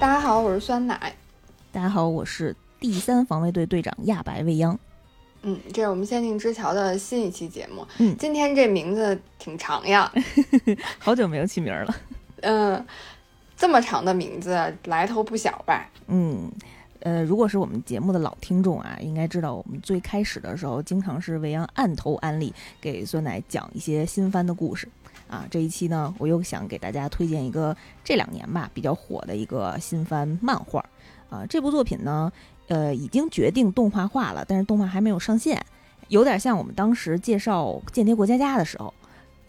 大家好，我是酸奶。大家好，我是第三防卫队队长亚白未央。嗯，这是我们仙境之桥的新一期节目。嗯，今天这名字挺长呀，好久没有起名了。嗯，这么长的名字，来头不小吧？嗯，呃，如果是我们节目的老听众啊，应该知道我们最开始的时候，经常是未央暗头安利给酸奶讲一些新番的故事。啊，这一期呢，我又想给大家推荐一个这两年吧比较火的一个新番漫画。啊，这部作品呢，呃，已经决定动画化了，但是动画还没有上线，有点像我们当时介绍《间谍过家家》的时候，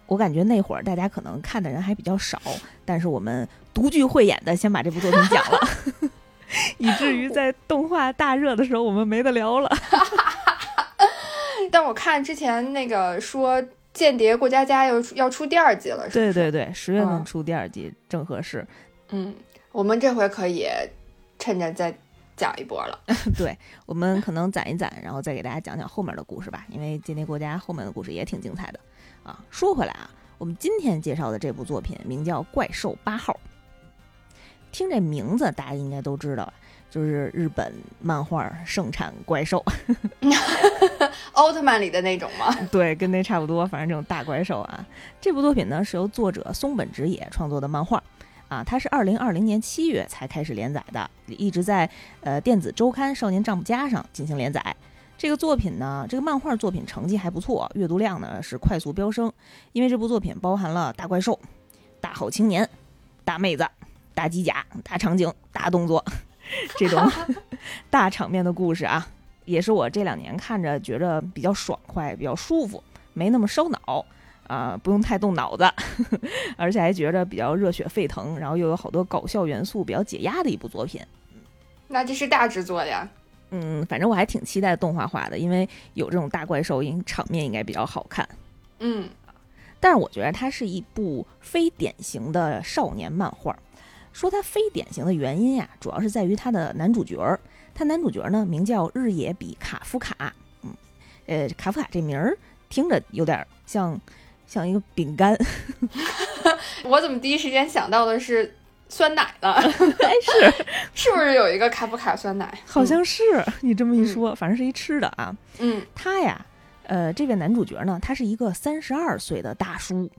我感觉那会儿大家可能看的人还比较少，但是我们独具慧眼的先把这部作品讲了，以至于在动画大热的时候，我们没得聊了。但我看之前那个说。间谍过家家要要出第二季了，是对对对，十月份出第二季正合适。嗯，我们这回可以趁着再讲一波了。对，我们可能攒一攒，然后再给大家讲讲后面的故事吧。因为间谍过家后面的故事也挺精彩的啊。说回来啊，我们今天介绍的这部作品名叫《怪兽八号》，听这名字大家应该都知道。就是日本漫画盛产怪兽，奥特曼里的那种吗？对，跟那差不多，反正这种大怪兽啊。这部作品呢是由作者松本直也创作的漫画，啊，它是二零二零年七月才开始连载的，一直在呃电子周刊《少年丈夫家》上进行连载。这个作品呢，这个漫画作品成绩还不错，阅读量呢是快速飙升，因为这部作品包含了大怪兽、大好青年、大妹子、大机甲、大场景、大动作。这种 大场面的故事啊，也是我这两年看着觉着比较爽快、比较舒服，没那么烧脑啊，不用太动脑子，而且还觉着比较热血沸腾，然后又有好多搞笑元素，比较解压的一部作品。那这是大制作呀？嗯，反正我还挺期待动画化的，因为有这种大怪兽，应场面应该比较好看。嗯，但是我觉得它是一部非典型的少年漫画。说它非典型的原因呀，主要是在于它的男主角儿。他男主角呢，名叫日野比卡夫卡。嗯，呃，卡夫卡这名儿听着有点像像一个饼干。我怎么第一时间想到的是酸奶了？哎，是 是不是有一个卡夫卡酸奶？好像是你这么一说，反正是一吃的啊。嗯，他呀，呃，这位男主角呢，他是一个三十二岁的大叔。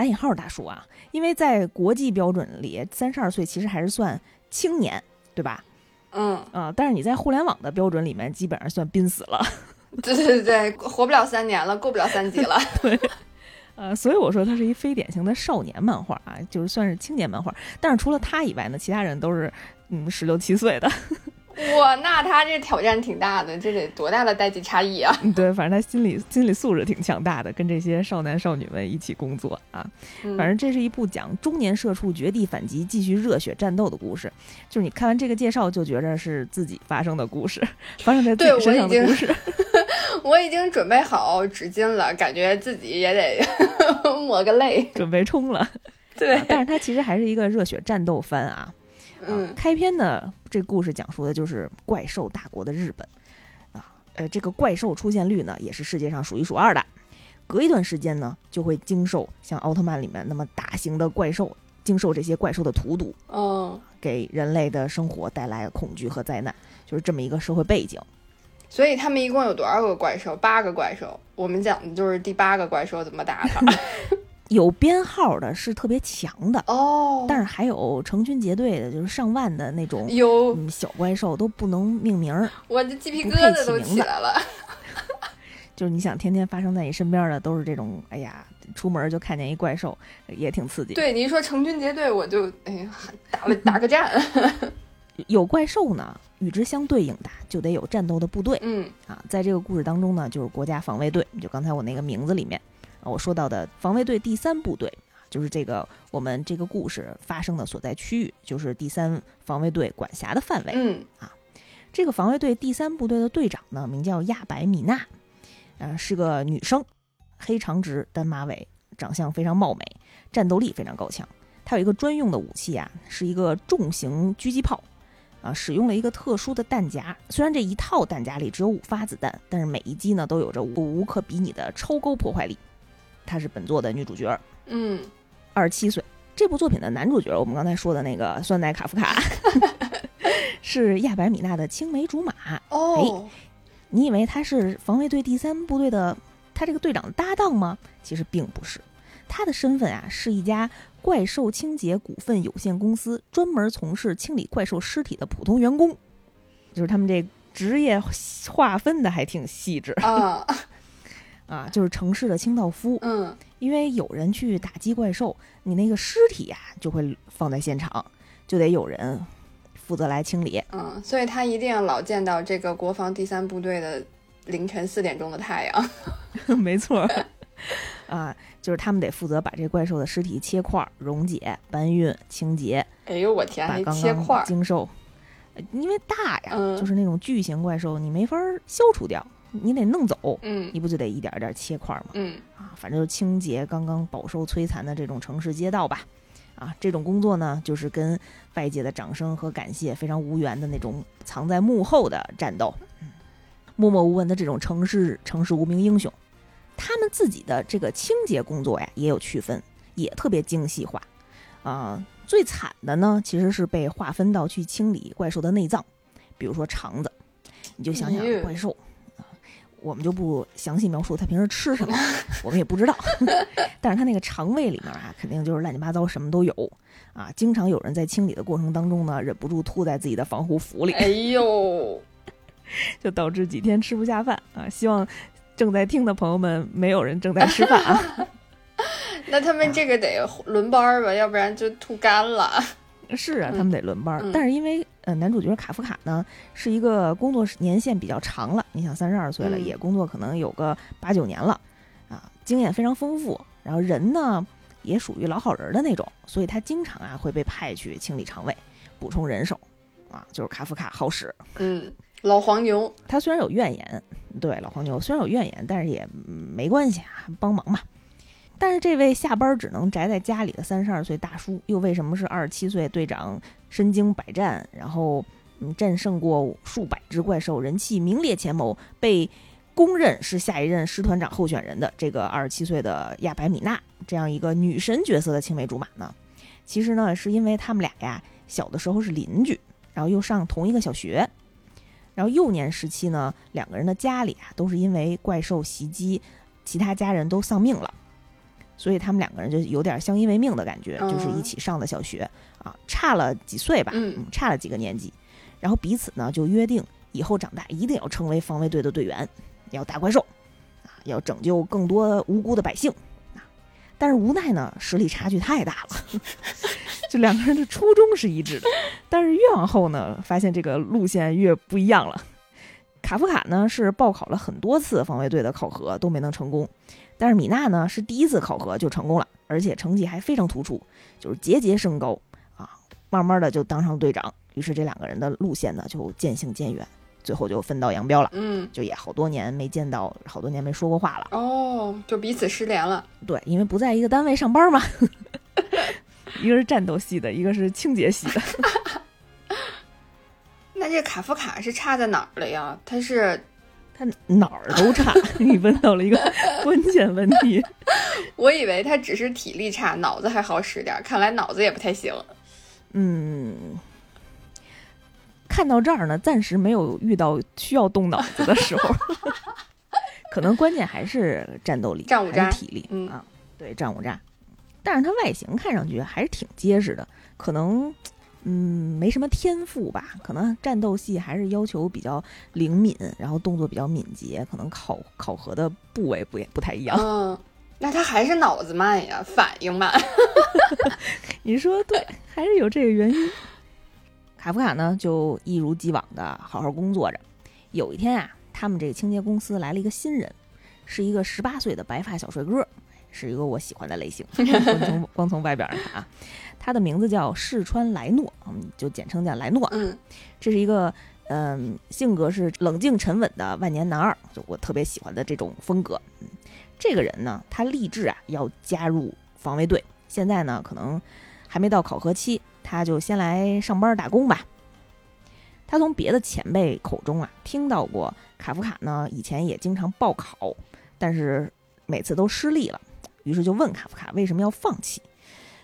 打引号大叔啊，因为在国际标准里，三十二岁其实还是算青年，对吧？嗯啊，但是你在互联网的标准里面，基本上算濒死了。对对对，活不了三年了，过不了三级了。对，呃，所以我说他是一非典型的少年漫画啊，就是算是青年漫画。但是除了他以外呢，其他人都是嗯十六七岁的。哇，那他这挑战挺大的，这得多大的代际差异啊！对，反正他心理心理素质挺强大的，跟这些少男少女们一起工作啊。反正这是一部讲中年社畜绝地反击、继续热血战斗的故事。就是你看完这个介绍，就觉着是自己发生的故事，发生在自己身上的故事。我已经准备好纸巾了，感觉自己也得 抹个泪，准备冲了。对，但是它其实还是一个热血战斗番啊。嗯，开篇呢，这故事讲述的就是怪兽大国的日本，啊，呃，这个怪兽出现率呢也是世界上数一数二的，隔一段时间呢就会经受像奥特曼里面那么大型的怪兽，经受这些怪兽的荼毒，哦，给人类的生活带来恐惧和灾难，就是这么一个社会背景。所以他们一共有多少个怪兽？八个怪兽。我们讲的就是第八个怪兽怎么打它。有编号的是特别强的哦，但是还有成群结队的，就是上万的那种有小怪兽都不能命名儿，我这鸡皮疙瘩都起来了。就是你想天天发生在你身边的都是这种，哎呀，出门就看见一怪兽，也挺刺激。对你一说成群结队，我就哎呀打了打个战。有怪兽呢，与之相对应的就得有战斗的部队。嗯啊，在这个故事当中呢，就是国家防卫队，就刚才我那个名字里面。我说到的防卫队第三部队，就是这个我们这个故事发生的所在区域，就是第三防卫队管辖的范围。嗯啊，这个防卫队第三部队的队长呢，名叫亚白米娜，呃，是个女生，黑长直，单马尾，长相非常貌美，战斗力非常高强。她有一个专用的武器啊，是一个重型狙击炮，啊，使用了一个特殊的弹夹。虽然这一套弹夹里只有五发子弹，但是每一击呢都有着无可比拟的超高破坏力。她是本作的女主角，嗯，二十七岁，这部作品的男主角，我们刚才说的那个酸奶卡夫卡，是亚白米娜的青梅竹马。哦，你以为他是防卫队第三部队的他这个队长的搭档吗？其实并不是，他的身份啊是一家怪兽清洁股份有限公司专门从事清理怪兽尸体的普通员工，就是他们这职业划分的还挺细致啊 啊，就是城市的清道夫。嗯因为有人去打击怪兽，你那个尸体呀、就会放在现场，就得有人负责来清理。嗯，所以他一定要老见到这个国防第三部队的凌晨四点钟的太阳。没错儿，啊，就是他们得负责把这怪兽的尸体切块儿、溶解、搬运、清洁，哎呦我天，还把刚刚切块儿，经受，呃因为大呀，嗯就是那种巨型怪兽，你没法儿消除掉，你得弄走，嗯你不就得一点儿一点儿切块儿吗？嗯啊，反正就清洁刚刚饱受摧残的这种城市街道吧。啊，这种工作呢，就是跟外界的掌声和感谢非常无缘的那种藏在幕后的战斗，嗯默默无闻的这种城市城市无名英雄，他们自己的这个清洁工作呀也有区分，也特别精细化。啊、最惨的呢，其实是被划分到去清理怪兽的内脏，比如说肠子，你就想想怪兽。啊我们就不详细描述他平时吃什么，我们也不知道。但是他那个肠胃里面啊，肯定就是乱七八糟，什么都有啊。经常有人在清理的过程当中呢，忍不住吐在自己的防护服里，哎呦，就导致几天吃不下饭啊。希望正在听的朋友们，没有人正在吃饭啊。那他们这个得轮班儿吧，要不然就吐干了。是啊，嗯他们得轮班但是因为呃，男主角卡夫卡呢是一个工作年限比较长了，你想三十二岁了，嗯也工作可能有个八九年了啊，经验非常丰富。然后人呢也属于老好人的那种，所以他经常啊会被派去清理肠胃，补充人手啊，就是卡夫卡好使。嗯，老黄牛。他虽然有怨言，对老黄牛虽然有怨言，但是也嗯没关系啊，帮忙嘛。但是这位下班只能宅在家里的三十二岁大叔，又为什么是二十七岁队长身经百战，然后嗯战胜过数百只怪兽，人气名列前茅，被公认是下一任师团长候选人的这个二十七岁的亚白米娜这样一个女神角色的青梅竹马呢？其实呢，是因为他们俩呀小的时候是邻居，然后又上同一个小学，然后幼年时期呢，两个人的家里啊都是因为怪兽袭击，其他家人都丧命了，所以他们两个人就有点相依为命的感觉，嗯就是一起上的小学啊，差了几岁吧，嗯差了几个年级，然后彼此呢就约定以后长大一定要成为防卫队的队员，要打怪兽啊，要拯救更多无辜的百姓啊。但是无奈呢，实力差距太大了，就两个人的初衷是一致的，但是越往后呢，发现这个路线越不一样了。卡夫卡呢是报考了很多次防卫队的考核都没能成功，但是米娜呢是第一次考核就成功了，而且成绩还非常突出，就是节节升高啊，慢慢的就当上队长。于是这两个人的路线呢就渐行渐远，最后就分道扬镳了，嗯，就也好多年没见到，好多年没说过话了。哦，就彼此失联了。对，因为不在一个单位上班嘛，一个是战斗系的，一个是清洁系的。那这卡夫卡是差在哪儿了呀？他是他哪儿都差，你问到了一个关键问题。我以为他只是体力差，脑子还好使点儿，看来脑子也不太行。嗯，看到这儿呢，暂时没有遇到需要动脑子的时候，可能关键还是战斗力、战五渣体力、嗯啊。对，战五渣。但是他外形看上去还是挺结实的，可能嗯没什么天赋吧，可能战斗系还是要求比较灵敏，然后动作比较敏捷，可能考考核的部位不也不太一样。嗯，那他还是脑子慢呀，反应慢。你说对，还是有这个原因。卡夫卡呢，就一如既往的好好工作着。有一天啊，他们这个清洁公司来了一个新人，是一个十八岁的白发小帅哥，是一个我喜欢的类型。光从光从外表上看啊，他的名字叫世川莱诺，我们就简称叫莱诺。嗯这是一个嗯、性格是冷静沉稳的万年男二，就我特别喜欢的这种风格。嗯，这个人呢，他立志啊要加入防卫队，现在呢可能还没到考核期，他就先来上班打工吧。他从别的前辈口中啊听到过卡夫卡呢以前也经常报考，但是每次都失利了，于是就问卡夫卡为什么要放弃。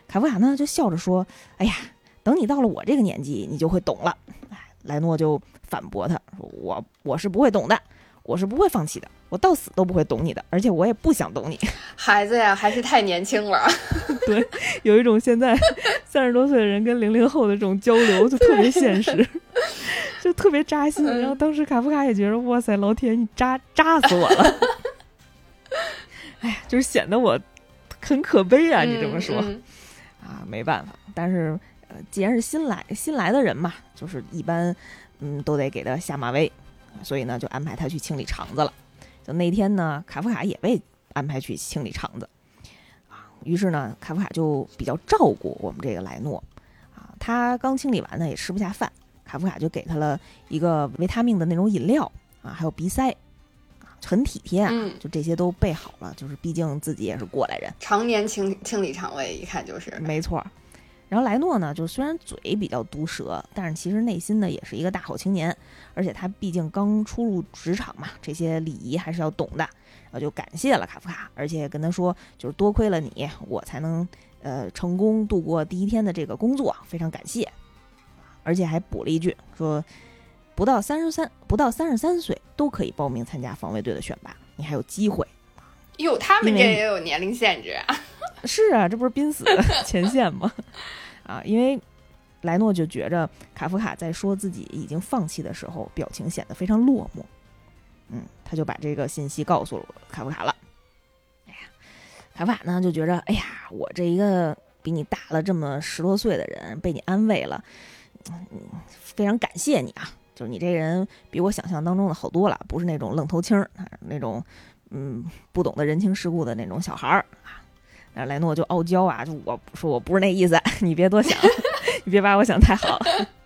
卡夫卡呢就笑着说：“哎呀，等你到了我这个年纪，你就会懂了。”哎，莱诺就反驳他说：“我我是不会懂的，我是不会放弃的，我到死都不会懂你的，而且我也不想懂你。孩子呀，还是太年轻了。对，有一种现在三十多岁的人跟零零后的这种交流就特别现实，就特别扎心。然后当时卡夫卡也觉得，哇塞，老铁，你扎扎死我了。哎呀，就是显得我很可悲啊！你这么说啊，没办法。但是呃，既然是新来新来的人嘛，就是一般嗯都得给他下马威，所以呢就安排他去清理肠子了。就那天呢，卡夫卡也被安排去清理肠子啊。于是呢，卡夫卡就比较照顾我们这个莱诺啊。他刚清理完呢，也吃不下饭，卡夫卡就给他了一个维他命的那种饮料啊，还有鼻塞。很体贴啊，就这些都备好了，就是毕竟自己也是过来人，常年清清理肠胃，一看就是没错。然后莱诺呢，就虽然嘴比较毒舌，但是其实内心呢也是一个大好青年，而且他毕竟刚初入职场嘛，这些礼仪还是要懂的。然后就感谢了卡夫卡，而且跟他说，就是多亏了你，我才能呃成功度过第一天的这个工作，非常感谢。而且还补了一句说。不到三十三，不到三十三岁都可以报名参加防卫队的选拔，你还有机会。哟，他们这也有年龄限制啊？是啊，这不是濒死前线吗？啊，因为莱诺就觉着卡夫卡在说自己已经放弃的时候，表情显得非常落寞。嗯，他就把这个信息告诉了卡夫卡了。哎呀，卡夫卡呢就觉着，哎呀，我这一个比你大了这么十多岁的人，被你安慰了，嗯，非常感谢你啊。就是你这人比我想象当中的好多了，不是那种愣头青儿，那种嗯不懂得人情世故的那种小孩儿啊。那莱诺就傲娇啊，就我说我不是那意思，你别多想，你别把我想太好。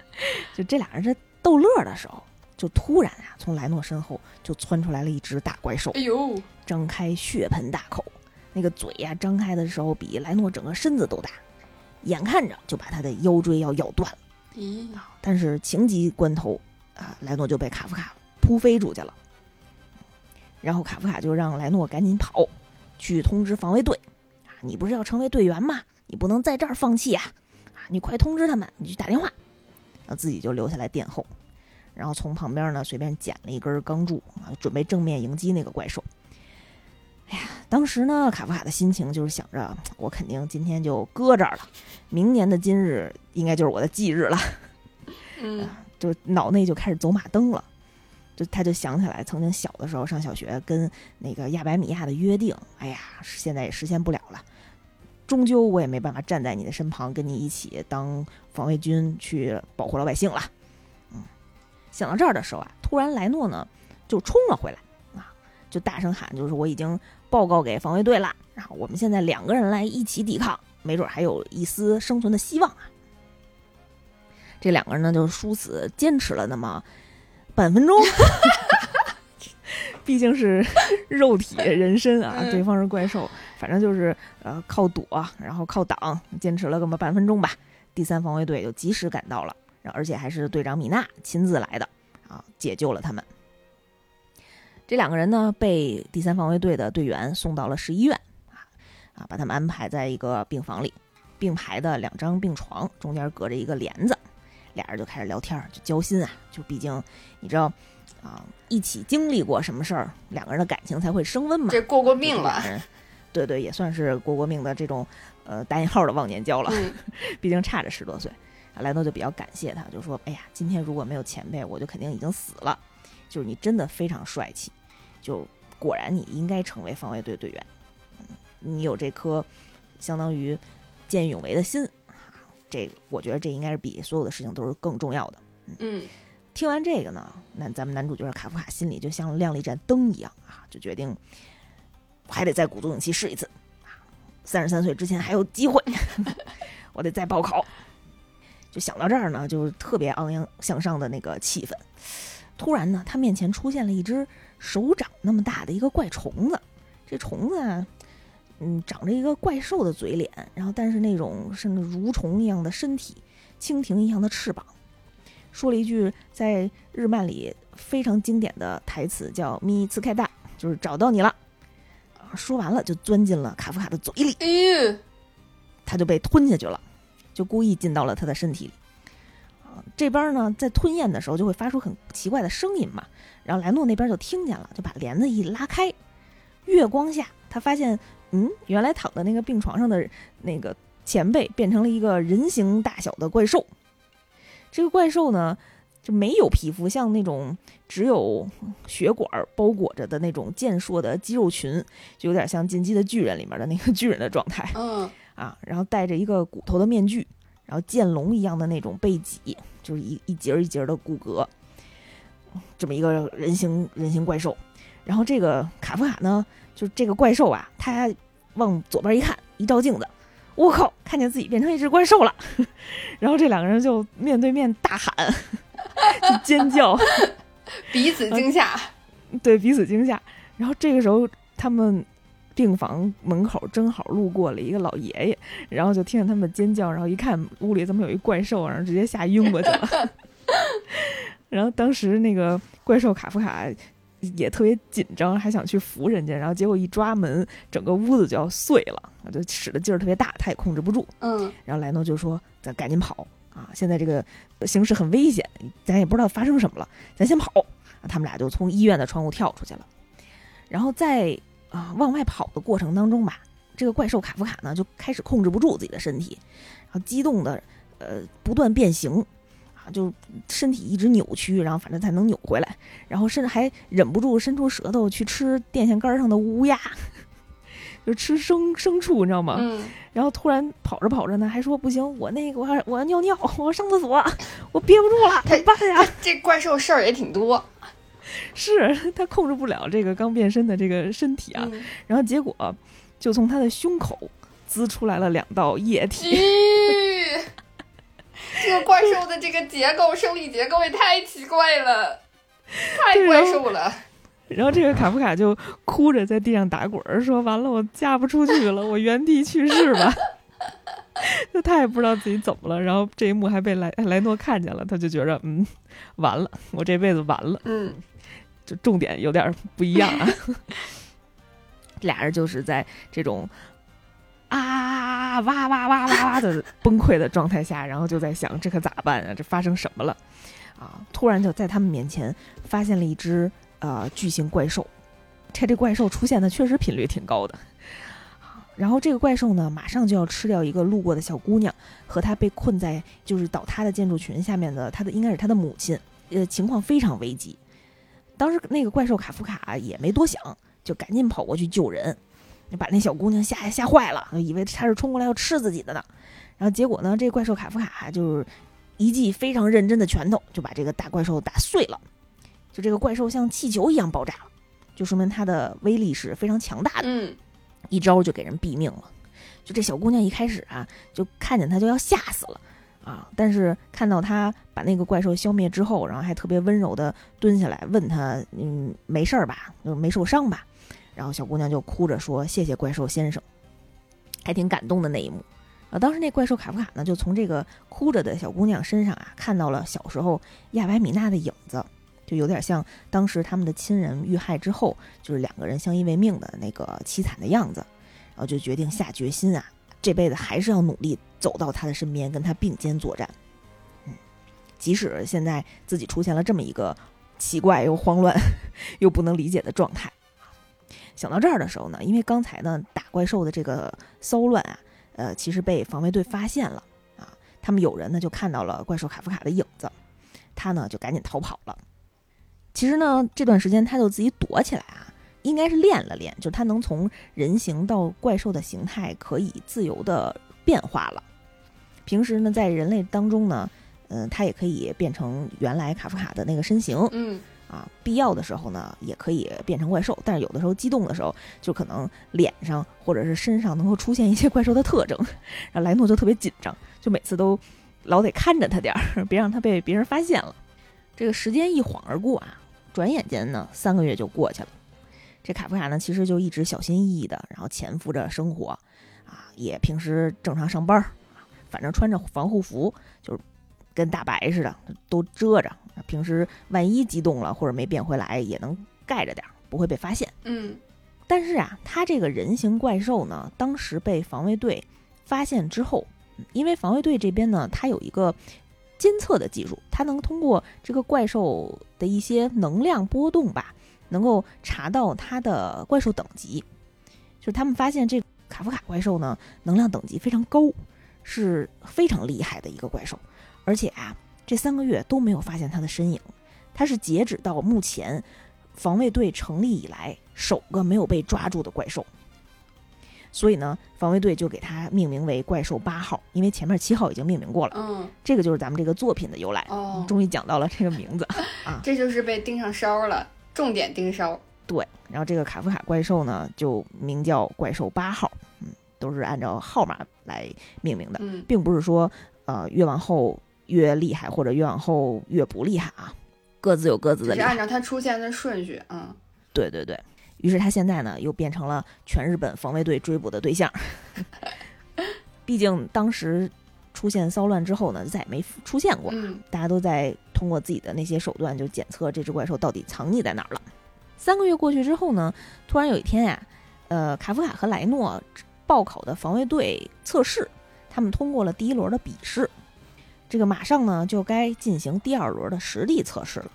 就这俩人在逗乐的时候，就突然啊，从莱诺身后就窜出来了一只大怪兽，哎呦，张开血盆大口，那个嘴呀张开的时候比莱诺整个身子都大，眼看着就把他的腰椎要咬断了。咦，但是情急关头。啊，莱诺就被卡夫卡扑飞出去了。然后卡夫卡就让莱诺赶紧跑，去通知防卫队。啊，你不是要成为队员吗？你不能在这儿放弃啊！啊，你快通知他们，你去打电话。然后自己就留下来殿后，然后从旁边呢随便捡了一根钢柱啊，准备正面迎击那个怪兽。哎呀，当时呢卡夫卡的心情就是想着，我肯定今天就搁这儿了，明年的今日应该就是我的忌日了。嗯。就脑内就开始走马灯了，就他就想起来曾经小的时候上小学跟那个亚白米亚的约定，哎呀，现在也实现不了了，终究我也没办法站在你的身旁跟你一起当防卫军去保护老百姓了。嗯，想到这儿的时候啊，突然莱诺呢就冲了回来啊，就大声喊，就是我已经报告给防卫队了，然后我们现在两个人来一起抵抗，没准还有一丝生存的希望啊。这两个人呢，就殊死坚持了那么半分钟，毕竟是肉体人身啊，对方是怪兽，反正就是呃靠躲，然后靠挡，坚持了这么半分钟吧。第三防卫队就及时赶到了，而且还是队长米娜亲自来的啊，解救了他们。这两个人呢，被第三防卫队的队员送到了市医院啊啊，把他们安排在一个病房里，并排的两张病床中间隔着一个帘子。俩人就开始聊天，就交心啊，就毕竟你知道啊，一起经历过什么事儿，两个人的感情才会升温嘛。这过过命了，对对，也算是过过命的这种呃打引号的忘年交了。毕竟差着十多岁，莱诺就比较感谢他，就说：“哎呀，今天如果没有前辈，我就肯定已经死了。就是你真的非常帅气，就果然你应该成为防卫队队员。你有这颗相当于见义勇为的心。”这我觉得这应该是比所有的事情都是更重要的。嗯，听完这个呢，那咱们男主角卡夫卡心里就像亮了一盏灯一样啊，就决定还得再鼓足勇气试一次啊！三十三岁之前还有机会，我得再报考。就想到这儿呢，就是特别昂扬向上的那个气氛。突然呢，他面前出现了一只手掌那么大的一个怪虫子，这虫子啊。嗯，长着一个怪兽的嘴脸，然后但是那种甚至蠕虫一样的身体，蜻蜓一样的翅膀，说了一句在日漫里非常经典的台词，叫“咪次开大”，就是找到你了。说完了就钻进了卡夫卡的嘴里。哎他就被吞下去了，就故意进到了他的身体里。啊，这边呢，在吞咽的时候就会发出很奇怪的声音嘛，然后莱诺那边就听见了，就把帘子一拉开，月光下他发现，嗯，原来躺在那个病床上的那个前辈变成了一个人形大小的怪兽。这个怪兽呢，就没有皮肤，像那种只有血管包裹着的那种健硕的肌肉群，就有点像《进击的巨人》里面的那个巨人的状态。嗯啊，然后戴着一个骨头的面具，然后剑龙一样的那种背脊，就是一一节一节的骨骼，这么一个人形人形怪兽。然后这个卡夫卡呢，就是这个怪兽啊，他往左边一看，一照镜子，我靠，看见自己变成一只怪兽了。然后这两个人就面对面大喊，就 尖叫，彼此惊吓。对彼此惊吓。然后这个时候，他们病房门口正好路过了一个老爷爷，然后就听见他们尖叫，然后一看屋里怎么有一怪兽，然后直接吓晕过去了。然后当时那个怪兽卡夫卡也特别紧张，还想去扶人家，然后结果一抓门，整个屋子就要碎了，就使的劲儿特别大，他也控制不住。嗯然后莱诺就说：“咱赶紧跑啊！现在这个形势很危险，咱也不知道发生什么了，咱先跑。”啊他们俩就从医院的窗户跳出去了。然后在啊往外跑的过程当中吧，这个怪兽卡夫卡呢就开始控制不住自己的身体，然后激动的呃不断变形。啊，就身体一直扭曲，然后反正才能扭回来，然后甚至还忍不住伸出舌头去吃电线杆上的乌鸦，就吃牲牲畜，你知道吗？嗯，然后突然跑着跑着呢，还说不行，我那个我要我要尿尿，我要上厕所，我憋不住了，怎么办呀？这怪兽事儿也挺多是他控制不了这个刚变身的这个身体啊，嗯然后结果就从他的胸口滋出来了两道液体，咦，这个怪兽的这个结构，生理结构也太奇怪了，太怪兽了。然后这个卡夫卡就哭着在地上打滚儿，说完了，我嫁不出去了，我原地去世吧。就他也不知道自己怎么了，然后这一幕还被莱莱诺看见了，他就觉着嗯，完了，我这辈子完了。嗯就重点有点不一样啊。俩人就是在这种啊哇哇哇哇哇的崩溃的状态下，然后就在想这可咋办啊？这发生什么了？啊！突然就在他们面前发现了一只呃巨型怪兽，这这怪兽出现的确实频率挺高的。然后这个怪兽呢，马上就要吃掉一个路过的小姑娘和她被困在就是倒塌的建筑群下面的她的应该是她的母亲，呃，情况非常危急。当时那个怪兽卡夫卡也没多想，就赶紧跑过去救人，把那小姑娘吓吓坏了，以为他是冲过来要吃自己的呢。然后结果呢，这怪兽卡夫卡就是一记非常认真的拳头，就把这个大怪兽打碎了。就这个怪兽像气球一样爆炸了，就说明它的威力是非常强大的，嗯一招就给人毙命了。就这小姑娘一开始啊，就看见他就要吓死了。啊！但是看到他把那个怪兽消灭之后，然后还特别温柔的蹲下来问他：“嗯，没事儿吧？就没受伤吧？”然后小姑娘就哭着说：“谢谢怪兽先生。”还挺感动的那一幕。啊，当时那怪兽卡夫卡呢，就从这个哭着的小姑娘身上啊，看到了小时候亚白米娜的影子，就有点像当时他们的亲人遇害之后，就是两个人相依为命的那个凄惨的样子。然后就决定下决心啊，这辈子还是要努力走到他的身边，跟他并肩作战。嗯，即使现在自己出现了这么一个奇怪又慌乱 又不能理解的状态。想到这儿的时候呢，因为刚才呢打怪兽的这个骚乱啊，呃，其实被防卫队发现了啊，他们有人呢就看到了怪兽卡夫卡的影子，他呢就赶紧逃跑了。其实呢，这段时间他就自己躲起来啊，应该是练了练，就他能从人形到怪兽的形态可以自由的变化了。平时呢，在人类当中呢，嗯、他也可以变成原来卡夫卡的那个身形，嗯啊，必要的时候呢，也可以变成怪兽，但是有的时候激动的时候，就可能脸上或者是身上能够出现一些怪兽的特征，然后莱诺就特别紧张，就每次都老得看着他点儿，别让他被别人发现了。这个时间一晃而过啊，转眼间呢，三个月就过去了。这卡夫卡呢，其实就一直小心翼翼的，然后潜伏着生活，啊，也平时正常上班儿，反正穿着防护服，就是跟大白似的，都遮着。平时万一激动了或者没变回来，也能盖着点儿，不会被发现。嗯但是啊，他这个人形怪兽呢，当时被防卫队发现之后，因为防卫队这边呢，它有一个监测的技术，它能通过这个怪兽的一些能量波动吧，能够查到它的怪兽等级。就是他们发现这卡夫卡怪兽呢，能量等级非常高，是非常厉害的一个怪兽，而且啊，这三个月都没有发现他的身影。他是截止到目前防卫队成立以来首个没有被抓住的怪兽。所以呢，防卫队就给他命名为怪兽八号，因为前面七号已经命名过了。嗯，这个就是咱们这个作品的由来。哦，终于讲到了这个名字 啊，这就是被盯上梢了，重点盯梢。对，然后这个卡夫卡怪兽呢，就名叫怪兽八号，嗯，都是按照号码来命名的，嗯，并不是说呃越往后越厉害，或者越往后越不厉害啊，各自有各自的厉害。是按照它出现的顺序，嗯，对对对。于是他现在呢，又变成了全日本防卫队追捕的对象。毕竟当时出现骚乱之后呢，再也没出现过，嗯，大家都在通过自己的那些手段就检测这只怪兽到底藏匿在哪儿了。三个月过去之后呢，突然有一天呀，呃，卡夫卡和莱诺报考的防卫队测试，他们通过了第一轮的笔试，这个马上呢就该进行第二轮的实地测试了。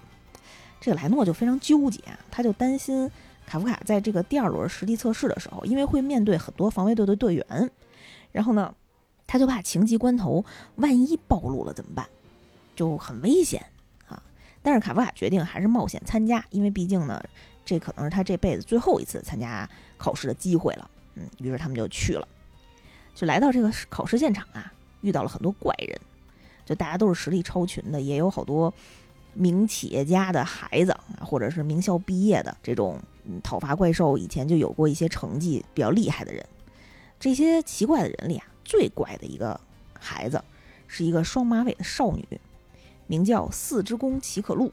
这个莱诺就非常纠结，他就担心。卡夫卡在这个第二轮实地测试的时候，因为会面对很多防卫队的队员，然后呢，他就怕情急关头，万一暴露了怎么办？就很危险啊！但是卡夫卡决定还是冒险参加，因为毕竟呢，这可能是他这辈子最后一次参加考试的机会了。嗯，于是他们就去了，就来到这个考试现场啊，遇到了很多怪人，就大家都是实力超群的，也有好多名企业家的孩子，或者是名校毕业的这种。讨伐怪兽以前就有过一些成绩比较厉害的人，这些奇怪的人里啊，最怪的一个孩子是一个双马尾的少女，名叫四之宫奇可露。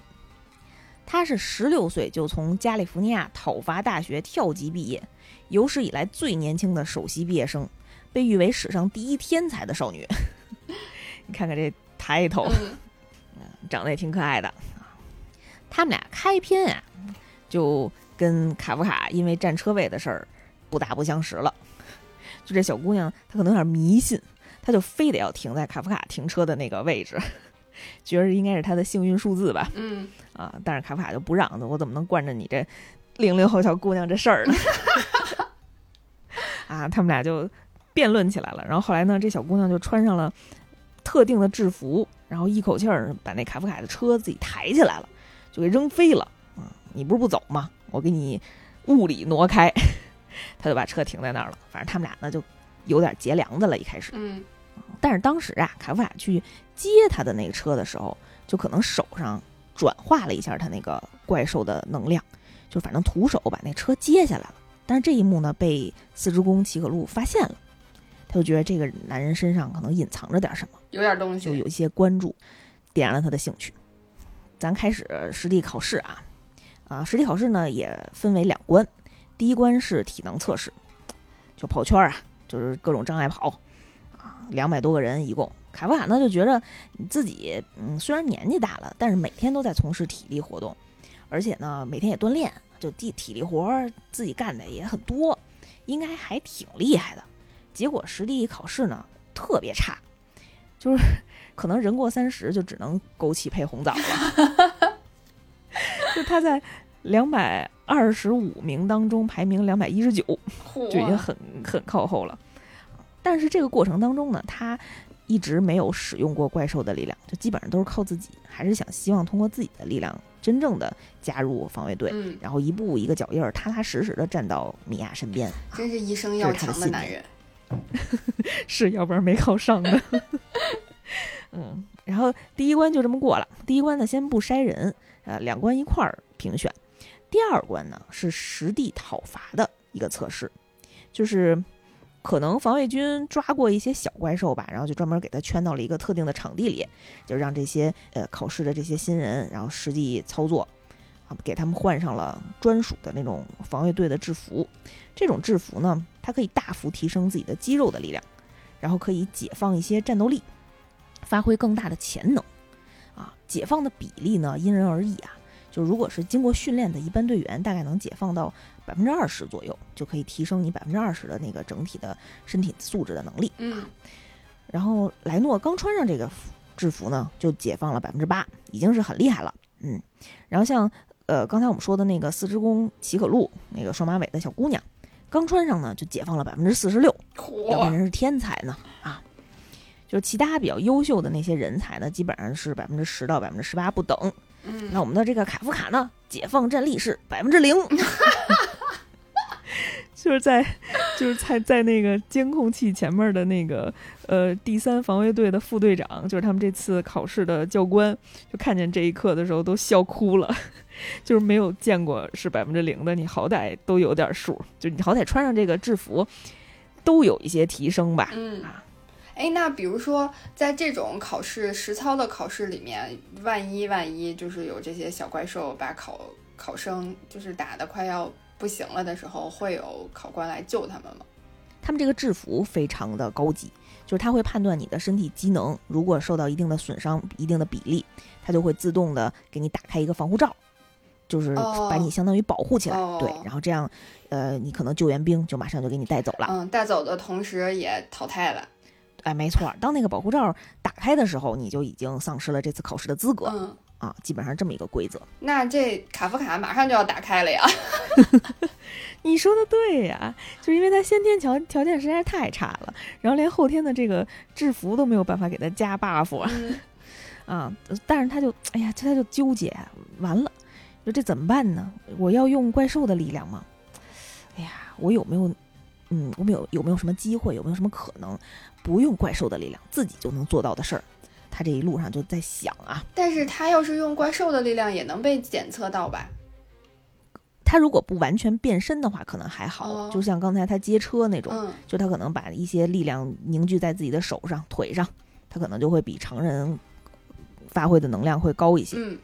她是十六岁就从加利福尼亚讨伐大学跳级毕业，有史以来最年轻的首席毕业生，被誉为史上第一天才的少女。你看看这抬头，长得也挺可爱的。他们俩开篇啊，就。跟卡夫卡因为占车位的事儿不打不相识了，就这小姑娘她可能有点迷信，她就非得要停在卡夫卡停车的那个位置，觉着应该是她的幸运数字吧。嗯啊，但是卡夫卡就不让，我怎么能惯着你这零零后小姑娘这事儿呢？啊，他们俩就辩论起来了。然后后来呢，这小姑娘就穿上了特定的制服，然后一口气儿把那卡夫卡的车自己抬起来了，就给扔飞了。啊，你不是不走吗？我给你物理挪开，他就把车停在那儿了。反正他们俩呢就有点结梁子了，一开始。嗯，但是当时啊，卡夫卡去接他的那个车的时候，就可能手上转化了一下他那个怪兽的能量，就反正徒手把那车接下来了。但是这一幕呢，被四之宫齐可路发现了，他就觉得这个男人身上可能隐藏着点什么，有点东西，就有一些关注，点燃了他的兴趣。咱开始实地考试啊。啊，实地考试呢也分为两关，第一关是体能测试，就跑圈啊，就是各种障碍跑，啊，两百多个人一共。卡夫卡呢就觉得自己嗯虽然年纪大了，但是每天都在从事体力活动，而且呢每天也锻炼，就体体力活自己干的也很多，应该还挺厉害的。结果实地考试呢特别差，就是 可能人过三十就只能枸杞配红枣了，就他在。两百二十五名当中排名两百一十九，就已经很很靠后了。但是这个过程当中呢，他一直没有使用过怪兽的力量，就基本上都是靠自己，还是想希望通过自己的力量，真正的加入防卫队，然后一步一个脚印儿，踏踏实实的站到米娅身边。真是一生要强的男人，是要不然没考上的。嗯，然后第一关就这么过了。第一关呢，先不筛人，呃，两关一块儿评选。第二关呢是实地讨伐的一个测试，就是可能防卫军抓过一些小怪兽吧，然后就专门给他圈到了一个特定的场地里，就让这些呃考试的这些新人，然后实际操作，给他们换上了专属的那种防卫队的制服。这种制服呢，它可以大幅提升自己的肌肉的力量，然后可以解放一些战斗力，发挥更大的潜能。啊，解放的比例呢因人而异啊。就如果是经过训练的一般队员，大概能解放到百分之二十左右，就可以提升你百分之二十的那个整体的身体素质的能力。嗯然后莱诺刚穿上这个制服呢，就解放了百分之八，已经是很厉害了。嗯，然后像呃刚才我们说的那个四之宫齐可露那个双马尾的小姑娘，刚穿上呢就解放了百分之四十六，要不嚯，然是天才呢啊！就是其他比较优秀的那些人才呢，基本上是百分之十到百分之十八不等。嗯那我们的这个卡夫卡呢，解放战力是百分之零，就是在就是在在那个监控器前面的那个呃第三防卫队的副队长，就是他们这次考试的教官，就看见这一刻的时候都笑哭了。就是没有见过是百分之零的，你好歹都有点数，就你好歹穿上这个制服，都有一些提升吧。嗯啊，哎，那比如说在这种考试实操的考试里面，万一万一就是有这些小怪兽把考考生就是打的快要不行了的时候，会有考官来救他们吗？他们这个制服非常的高级，就是他会判断你的身体机能，如果受到一定的损伤、一定的比例，它就会自动的给你打开一个防护罩，就是哦把你相当于保护起来。哦对，然后这样，呃，你可能救援兵就马上就给你带走了。嗯，带走的同时也淘汰了。哎，没错儿，当那个保护罩打开的时候，你就已经丧失了这次考试的资格、嗯，啊，基本上这么一个规则。那这卡夫卡马上就要打开了呀。你说的对呀，就是因为他先天条条件实在是太差了，然后连后天的这个制服都没有办法给他加 buff 啊，但是他就哎呀，他就纠结，完了，说这怎么办呢？我要用怪兽的力量吗？哎呀，我有没有，嗯，我们有有没有什么机会，有没有什么可能不用怪兽的力量，自己就能做到的事儿？他这一路上就在想啊，但是他要是用怪兽的力量，也能被检测到吧？他如果不完全变身的话，可能还好，哦就像刚才他接车那种，嗯就他可能把一些力量凝聚在自己的手上、腿上，他可能就会比常人发挥的能量会高一些。嗯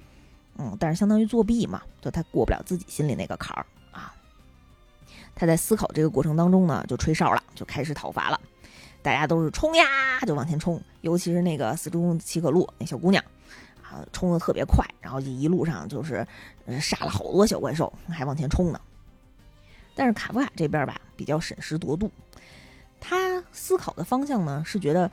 嗯，但是相当于作弊嘛，就他过不了自己心里那个坎儿啊。他在思考这个过程当中呢，就吹哨了，就开始讨伐了。大家都是冲呀，就往前冲，尤其是那个四中齐可露那小姑娘啊，冲的特别快，然后一路上就是杀了好多小怪兽，还往前冲呢。但是卡夫卡这边吧，比较审时度度，他思考的方向呢是觉得，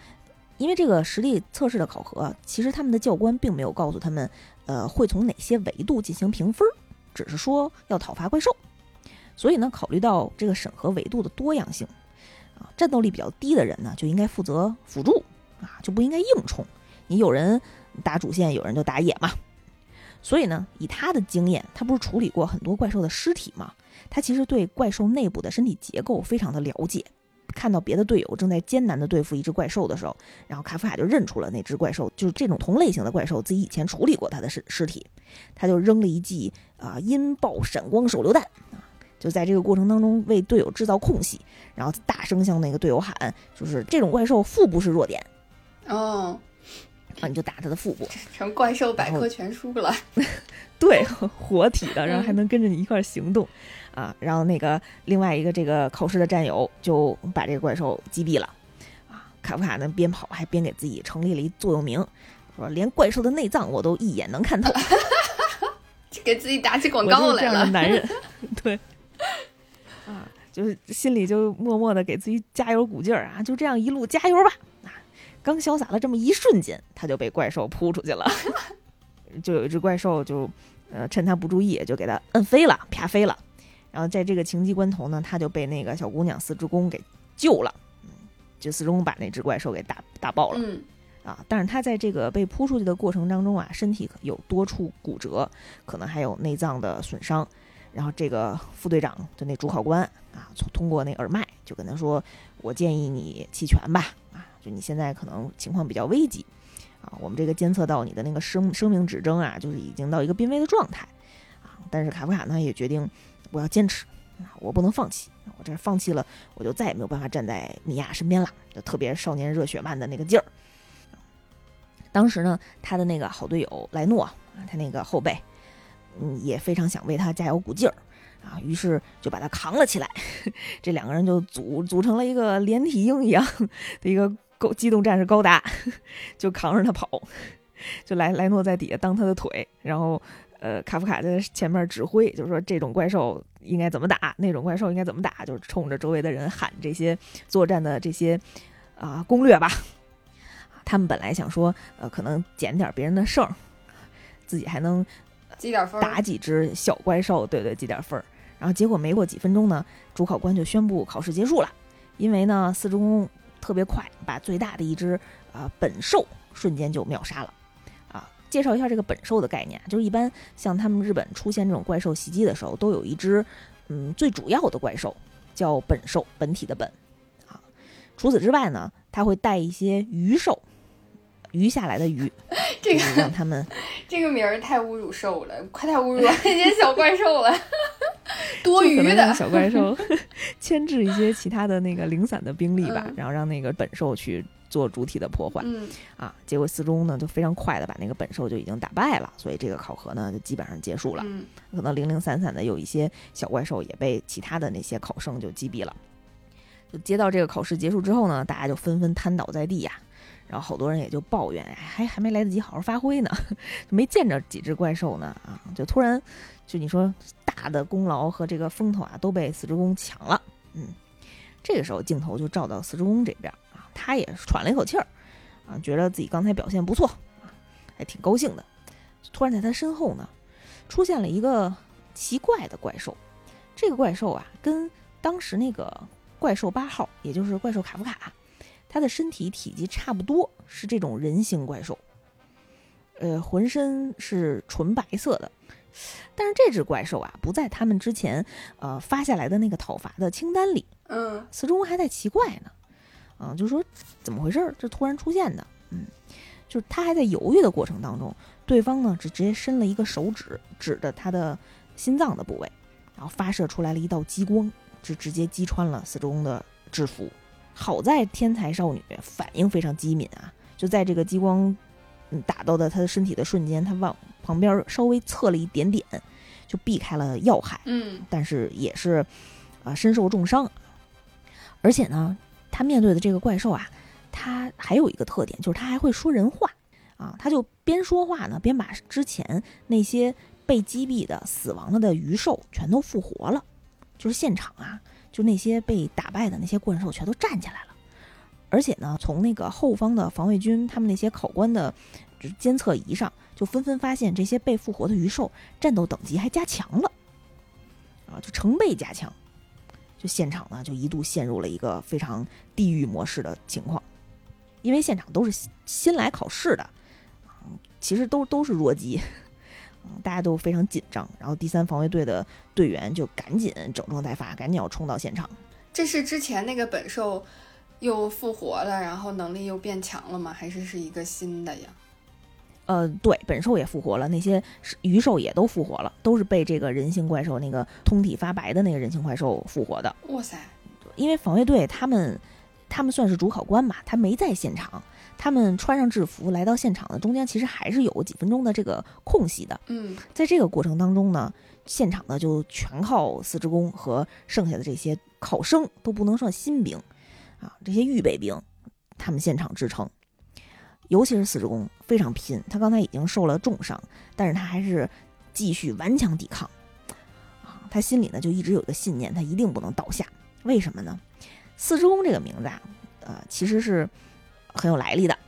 因为这个实力测试的考核，其实他们的教官并没有告诉他们呃，会从哪些维度进行评分，只是说要讨伐怪兽。所以呢，考虑到这个审核维度的多样性，啊，战斗力比较低的人呢，就应该负责辅助，啊，就不应该硬冲。你有人打主线，有人就打野嘛。所以呢，以他的经验，他不是处理过很多怪兽的尸体吗？他其实对怪兽内部的身体结构非常的了解。看到别的队友正在艰难的对付一只怪兽的时候，然后卡夫卡就认出了那只怪兽，就是这种同类型的怪兽，自己以前处理过它的尸尸体，他就扔了一记啊、音爆闪光手榴弹啊，就在这个过程当中为队友制造空隙，然后大声向那个队友喊，就是这种怪兽腹部是弱点哦，啊，你就打他的腹部，成怪兽百科全书了。对，活体的，然后还能跟着你一块儿行动，啊，然后那个另外一个这个考试的战友就把这个怪兽击毙了，啊，卡夫卡呢边跑还边给自己成立了一座右铭，说连怪兽的内脏我都一眼能看透，给自己打起广告来了。样的男人，对，啊，就是心里就默默的给自己加油鼓劲儿啊，就这样一路加油吧，啊，刚潇洒了这么一瞬间，他就被怪兽扑出去了，就有一只怪兽就呃趁他不注意就给他摁飞了，啪飞了，然后在这个情急关头呢，他就被那个小姑娘四之宫给救了，嗯，就四之宫把那只怪兽给打打爆了。嗯啊，但是他在这个被扑出去的过程当中啊，身体有多处骨折，可能还有内脏的损伤。然后这个副队长就那主考官啊，从通过那耳麦就跟他说：“我建议你弃权吧，啊，就你现在可能情况比较危急，啊，我们这个监测到你的那个生生命指征啊，就是已经到一个濒危的状态，啊，但是卡夫卡呢也决定我要坚持，啊，我不能放弃，我这放弃了，我就再也没有办法站在米娅身边了，就特别少年热血漫的那个劲儿。”当时呢，他的那个好队友莱诺啊，他那个后辈，嗯，也非常想为他加油鼓劲儿啊，于是就把他扛了起来。这两个人就组组成了一个连体婴一样的一个高机动战士高达，就扛着他跑。就莱莱诺在底下当他的腿，然后呃，卡夫卡在前面指挥，就是说这种怪兽应该怎么打，那种怪兽应该怎么打，就是冲着周围的人喊这些作战的这些啊攻略吧。他们本来想说，呃，可能捡点别人的胜，自己还能积点分，打几只小怪兽，对对，积点分儿。然后结果没过几分钟呢，主考官就宣布考试结束了，因为呢，四之宫特别快，把最大的一只啊本兽瞬间就秒杀了。啊，介绍一下这个本兽的概念，就是一般像他们日本出现这种怪兽袭击的时候，都有一只嗯最主要的怪兽叫本兽，本体的本。啊，除此之外呢，它会带一些鱼兽。余下来的鱼，这个让他们 这个名儿太侮辱兽了，快太侮辱那些小怪兽了，多余的小怪兽牵制一些其他的那个零散的兵力吧，然后让那个本兽去做主体的破坏。嗯啊，结果四中呢就非常快的把那个本兽就已经打败了，所以这个考核呢就基本上结束了。嗯，可能零零散散的有一些小怪兽也被其他的那些考生就击毙了。就接到这个考试结束之后呢，大家就纷纷瘫倒在地呀。然后好多人也就抱怨，还还没来得及好好发挥呢，就没见着几只怪兽呢啊！就突然，就你说大的功劳和这个风头啊，都被四之公抢了。嗯，这个时候镜头就照到四之公这边啊，他也喘了一口气儿啊，觉得自己刚才表现不错啊，还挺高兴的。突然在他身后呢，出现了一个奇怪的怪兽。这个怪兽啊，跟当时那个怪兽八号，也就是怪兽卡夫卡。它的身体体积差不多，是这种人形怪兽，呃，浑身是纯白色的。但是这只怪兽啊，不在他们之前呃发下来的那个讨伐的清单里。嗯，四中还在奇怪呢，啊，就说怎么回事儿？这突然出现的，嗯，就是他还在犹豫的过程当中，对方呢只直接伸了一个手指，指着他的心脏的部位，然后发射出来了一道激光，就直接击穿了四中的制服。好在天才少女反应非常机敏啊！就在这个激光嗯打到的他的身体的瞬间，他往旁边稍微侧了一点点，就避开了要害。嗯，但是也是啊身受重伤。而且呢，他面对的这个怪兽啊，他还有一个特点，就是他还会说人话啊！他就边说话呢，边把之前那些被击毙的、死亡了的鱼兽全都复活了，就是现场啊。就那些被打败的那些怪兽全都站起来了，而且呢，从那个后方的防卫军他们那些考官的监测仪上，就纷纷发现这些被复活的鱼兽战斗等级还加强了，啊，就成倍加强，就现场呢就一度陷入了一个非常地狱模式的情况，因为现场都是新来考试的，其实都都是弱鸡。大家都非常紧张，然后第三防卫队的队员就赶紧整装待发，赶紧要冲到现场。这是之前那个本兽又复活了，然后能力又变强了吗？还是是一个新的呀？呃，对，本兽也复活了，那些鱼兽也都复活了，都是被这个人形怪兽那个通体发白的那个人形怪兽复活的。哇塞！因为防卫队他们他们算是主考官嘛，他没在现场。他们穿上制服来到现场的中间，其实还是有几分钟的这个空隙的。嗯，在这个过程当中呢，现场呢就全靠四职工和剩下的这些考生都不能算新兵啊，这些预备兵，他们现场支撑。尤其是四之宫非常拼，他刚才已经受了重伤，但是他还是继续顽强抵抗啊。他心里呢就一直有一个信念，他一定不能倒下。为什么呢？四之宫这个名字啊，呃，其实是。很有来历的，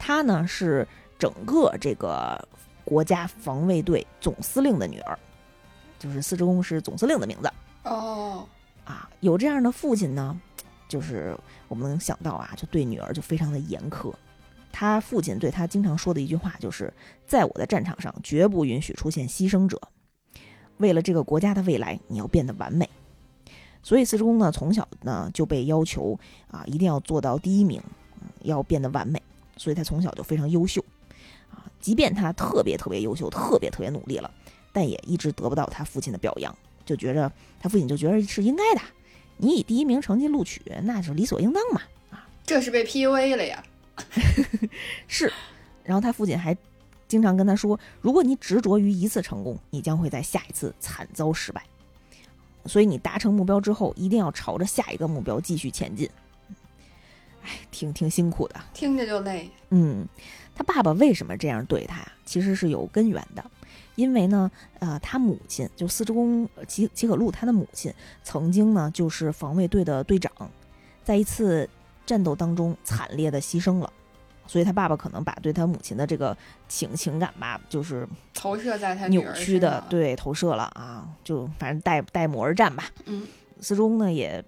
他呢是整个这个国家防卫队总司令的女儿，就是四之宫是总司令的名字哦。啊，有这样的父亲呢，就是我们能想到啊，就对女儿就非常的严苛。他父亲对他经常说的一句话就是，在我的战场上绝不允许出现牺牲者。为了这个国家的未来，你要变得完美。所以四之公呢，从小呢就被要求啊，一定要做到第一名。要变得完美，所以他从小就非常优秀，啊，即便他特别特别优秀，特别特别努力了，但也一直得不到他父亲的表扬，就觉着他父亲就觉得是应该的，你以第一名成绩录取，那是理所应当嘛，啊，这是被 PUA 了呀，是，然后他父亲还经常跟他说，如果你执着于一次成功，你将会在下一次惨遭失败，所以你达成目标之后，一定要朝着下一个目标继续前进。哎，挺挺辛苦的，听着就累。嗯，他爸爸为什么这样对他呀？其实是有根源的，因为呢，呃，他母亲就四之宫齐齐可露，他的母亲曾经呢就是防卫队的队长，在一次战斗当中惨烈的牺牲了，所以他爸爸可能把对他母亲的这个情情感吧，就是投射在他扭曲的对投射了啊，就反正带带母而战吧。嗯，四中呢也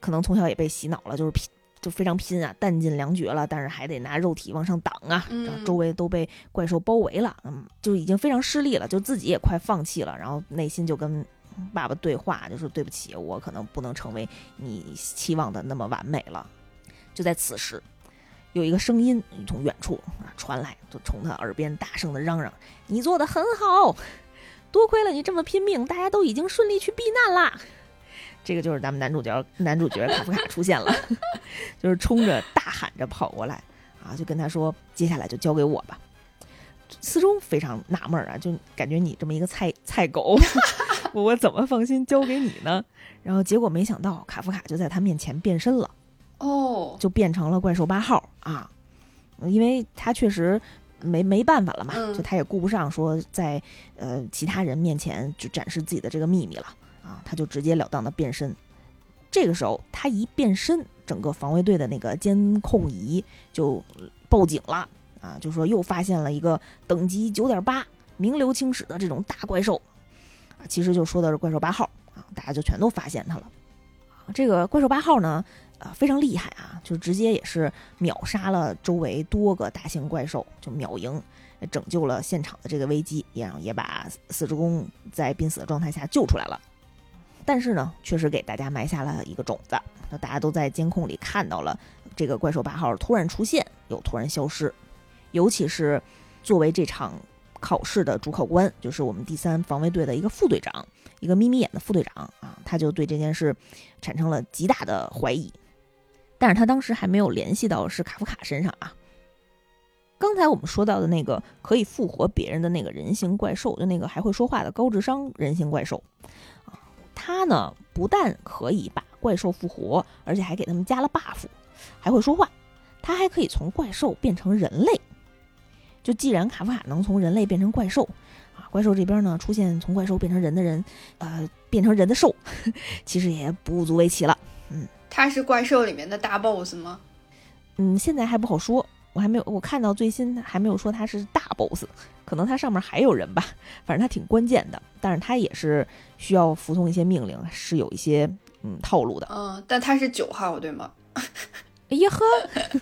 可能从小也被洗脑了，就是拼。就非常拼啊，弹尽粮绝了，但是还得拿肉体往上挡啊，周围都被怪兽包围了，嗯，就已经非常失利了，就自己也快放弃了，然后内心就跟爸爸对话，就说对不起，我可能不能成为你期望的那么完美了。就在此时，有一个声音从远处传来，就冲他耳边大声的嚷嚷：“你做的很好，多亏了你这么拼命，大家都已经顺利去避难啦。”这个就是咱们男主角，男主角卡夫卡出现了，就是冲着大喊着跑过来啊，就跟他说：“接下来就交给我吧。”四中非常纳闷啊，就感觉你这么一个菜菜狗，我 我怎么放心交给你呢？然后结果没想到卡夫卡就在他面前变身了，哦，就变成了怪兽八号啊，因为他确实没没办法了嘛，就他也顾不上说在呃其他人面前就展示自己的这个秘密了。啊，他就直截了当的变身。这个时候，他一变身，整个防卫队的那个监控仪就报警了啊，就说又发现了一个等级九点八、名留青史的这种大怪兽啊，其实就说的是怪兽八号啊，大家就全都发现他了。这个怪兽八号呢，啊，非常厉害啊，就直接也是秒杀了周围多个大型怪兽，就秒赢，拯救了现场的这个危机，也让也把四之宫在濒死的状态下救出来了。但是呢，确实给大家埋下了一个种子，那大家都在监控里看到了这个怪兽八号突然出现又突然消失，尤其是作为这场考试的主考官，就是我们第三防卫队的一个副队长，一个眯眯眼的副队长啊，他就对这件事产生了极大的怀疑，但是他当时还没有联系到是卡夫卡身上啊。刚才我们说到的那个可以复活别人的那个人形怪兽，就那个还会说话的高智商人形怪兽。啊他呢，不但可以把怪兽复活，而且还给他们加了 buff，还会说话。他还可以从怪兽变成人类。就既然卡夫卡能从人类变成怪兽，啊，怪兽这边呢出现从怪兽变成人的人，呃，变成人的兽，其实也不足为奇了。嗯，他是怪兽里面的大 boss 吗？嗯，现在还不好说。我还没有，我看到最新还没有说他是大 boss，可能他上面还有人吧。反正他挺关键的，但是他也是需要服从一些命令，是有一些嗯套路的。嗯，但他是九号对吗？哎呀呵，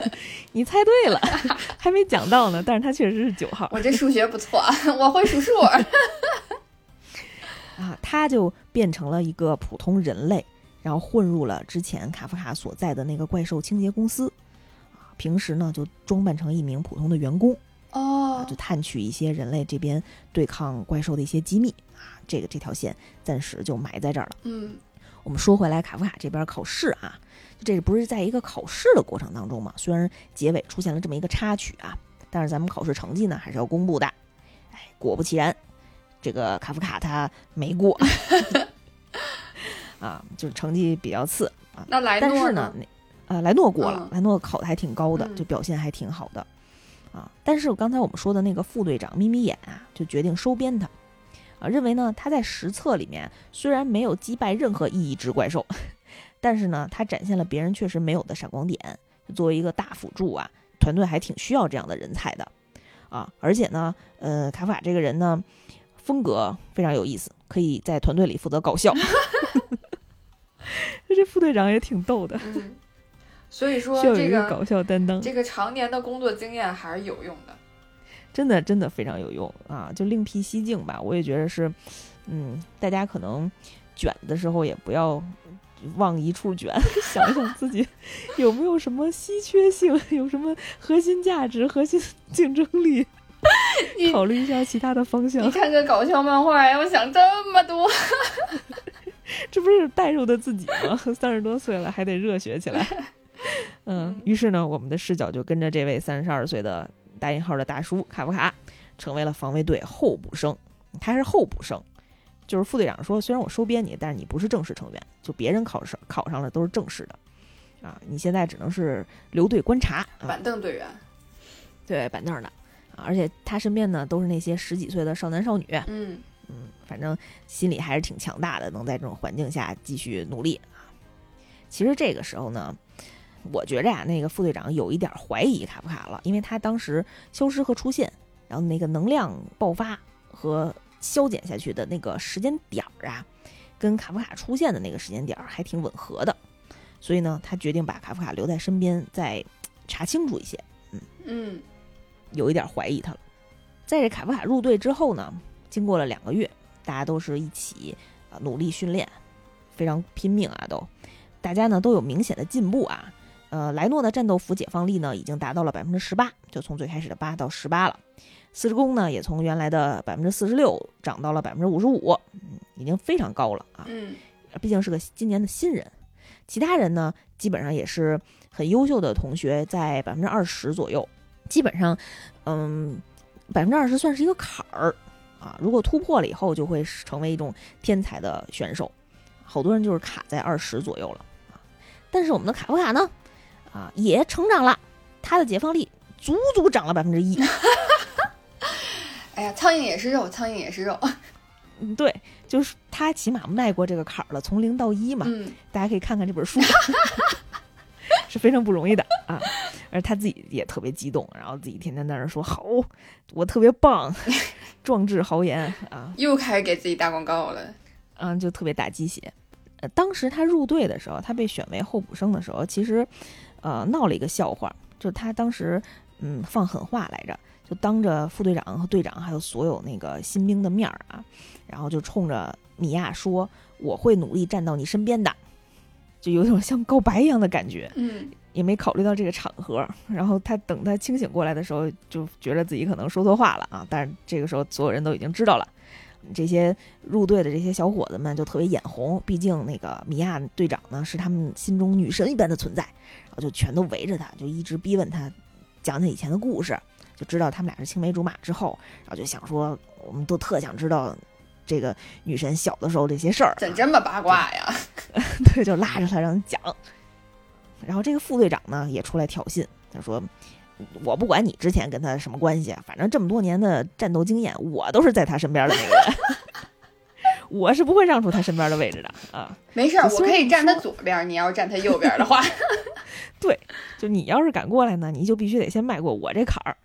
你猜对了，还没讲到呢。但是他确实是九号。我这数学不错，我会数数。啊，他就变成了一个普通人类，然后混入了之前卡夫卡所在的那个怪兽清洁公司。啊平时呢，就装扮成一名普通的员工哦，就探取一些人类这边对抗怪兽的一些机密啊。这个这条线暂时就埋在这儿了。嗯，我们说回来，卡夫卡这边考试啊，这不是在一个考试的过程当中嘛？虽然结尾出现了这么一个插曲啊，但是咱们考试成绩呢还是要公布的。哎，果不其然，这个卡夫卡他没过 啊，就是成绩比较次啊。那来但是呢，那。啊，莱诺过了，莱诺考的还挺高的，就表现还挺好的，啊，但是刚才我们说的那个副队长眯眯眼啊，就决定收编他，啊，认为呢他在实测里面虽然没有击败任何异义之怪兽，但是呢他展现了别人确实没有的闪光点，作为一个大辅助啊，团队还挺需要这样的人才的，啊，而且呢，呃，卡夫卡这个人呢风格非常有意思，可以在团队里负责搞笑，这副队长也挺逗的。所以说，需要一个搞笑担当，这个常年的工作经验还是有用的，真的真的非常有用啊！就另辟蹊径吧，我也觉得是，嗯，大家可能卷的时候也不要往一处卷，想想自己有没有什么稀缺性，有什么核心价值、核心竞争力，考虑一下其他的方向。你看个搞笑漫画要想这么多，这不是代入的自己吗？三十多岁了还得热血起来。嗯，于是呢，我们的视角就跟着这位三十二岁的大引号的大叔卡夫卡，成为了防卫队候补生。他是候补生，就是副队长说，虽然我收编你，但是你不是正式成员，就别人考上考上了都是正式的，啊，你现在只能是留队观察，板凳队员，对板凳的。啊，而且他身边呢都是那些十几岁的少男少女，嗯嗯，反正心里还是挺强大的，能在这种环境下继续努力啊。其实这个时候呢，我觉着呀，那个副队长有一点怀疑卡夫卡了，因为他当时消失和出现，然后那个能量爆发和消减下去的那个时间点儿啊，跟卡夫卡出现的那个时间点儿还挺吻合的，所以呢，他决定把卡夫卡留在身边，再查清楚一些。嗯有一点怀疑他了。在这卡夫卡入队之后呢，经过了两个月，大家都是一起啊努力训练，非常拼命啊，都大家呢都有明显的进步啊。呃，莱诺的战斗服解放力呢已经达到了百分之十八，就从最开始的八到十八了。四之弓呢也从原来的百分之四十六涨到了百分之五十五，嗯，已经非常高了啊。嗯毕竟是个今年的新人。其他人呢，基本上也是很优秀的同学，在百分之二十左右，基本上，嗯，百分之二十算是一个坎儿啊。如果突破了以后，就会成为一种天才的选手。好多人就是卡在二十左右了啊。但是我们的卡夫卡呢，啊，也成长了，他的解放力足足涨了百分之一。哎呀，苍蝇也是肉，苍蝇也是肉。嗯，对，就是他起码迈过这个坎儿了，从零到一嘛。嗯大家可以看看这本书，是非常不容易的啊。而他自己也特别激动，然后自己天天在那儿说：“好，我特别棒，壮志豪言啊，又开始给自己打广告了。嗯，就特别打鸡血。”呃，当时他入队的时候，他被选为候补生的时候，其实呃闹了一个笑话，就是他当时嗯放狠话来着，就当着副队长和队长还有所有那个新兵的面儿啊，然后就冲着米娅说：“我会努力站到你身边的。”就有种像告白一样的感觉，嗯也没考虑到这个场合。然后他等他清醒过来的时候，就觉得自己可能说错话了啊。但是这个时候，所有人都已经知道了。这些入队的这些小伙子们就特别眼红，毕竟那个米娅队长呢是他们心中女神一般的存在，然后就全都围着他，就一直逼问他，讲讲以前的故事，就知道他们俩是青梅竹马之后，然后就想说，我们都特想知道这个女神小的时候这些事儿，怎这么八卦呀？对，就拉着他让他讲。然后这个副队长呢也出来挑衅，他说：“我不管你之前跟他什么关系，反正这么多年的战斗经验，我都是在他身边的那个人，我是不会让出他身边的位置的啊。没事儿，我可以站他左边，你要是站他右边的话，对就你要是敢过来呢，你就必须得先迈过我这坎儿啊。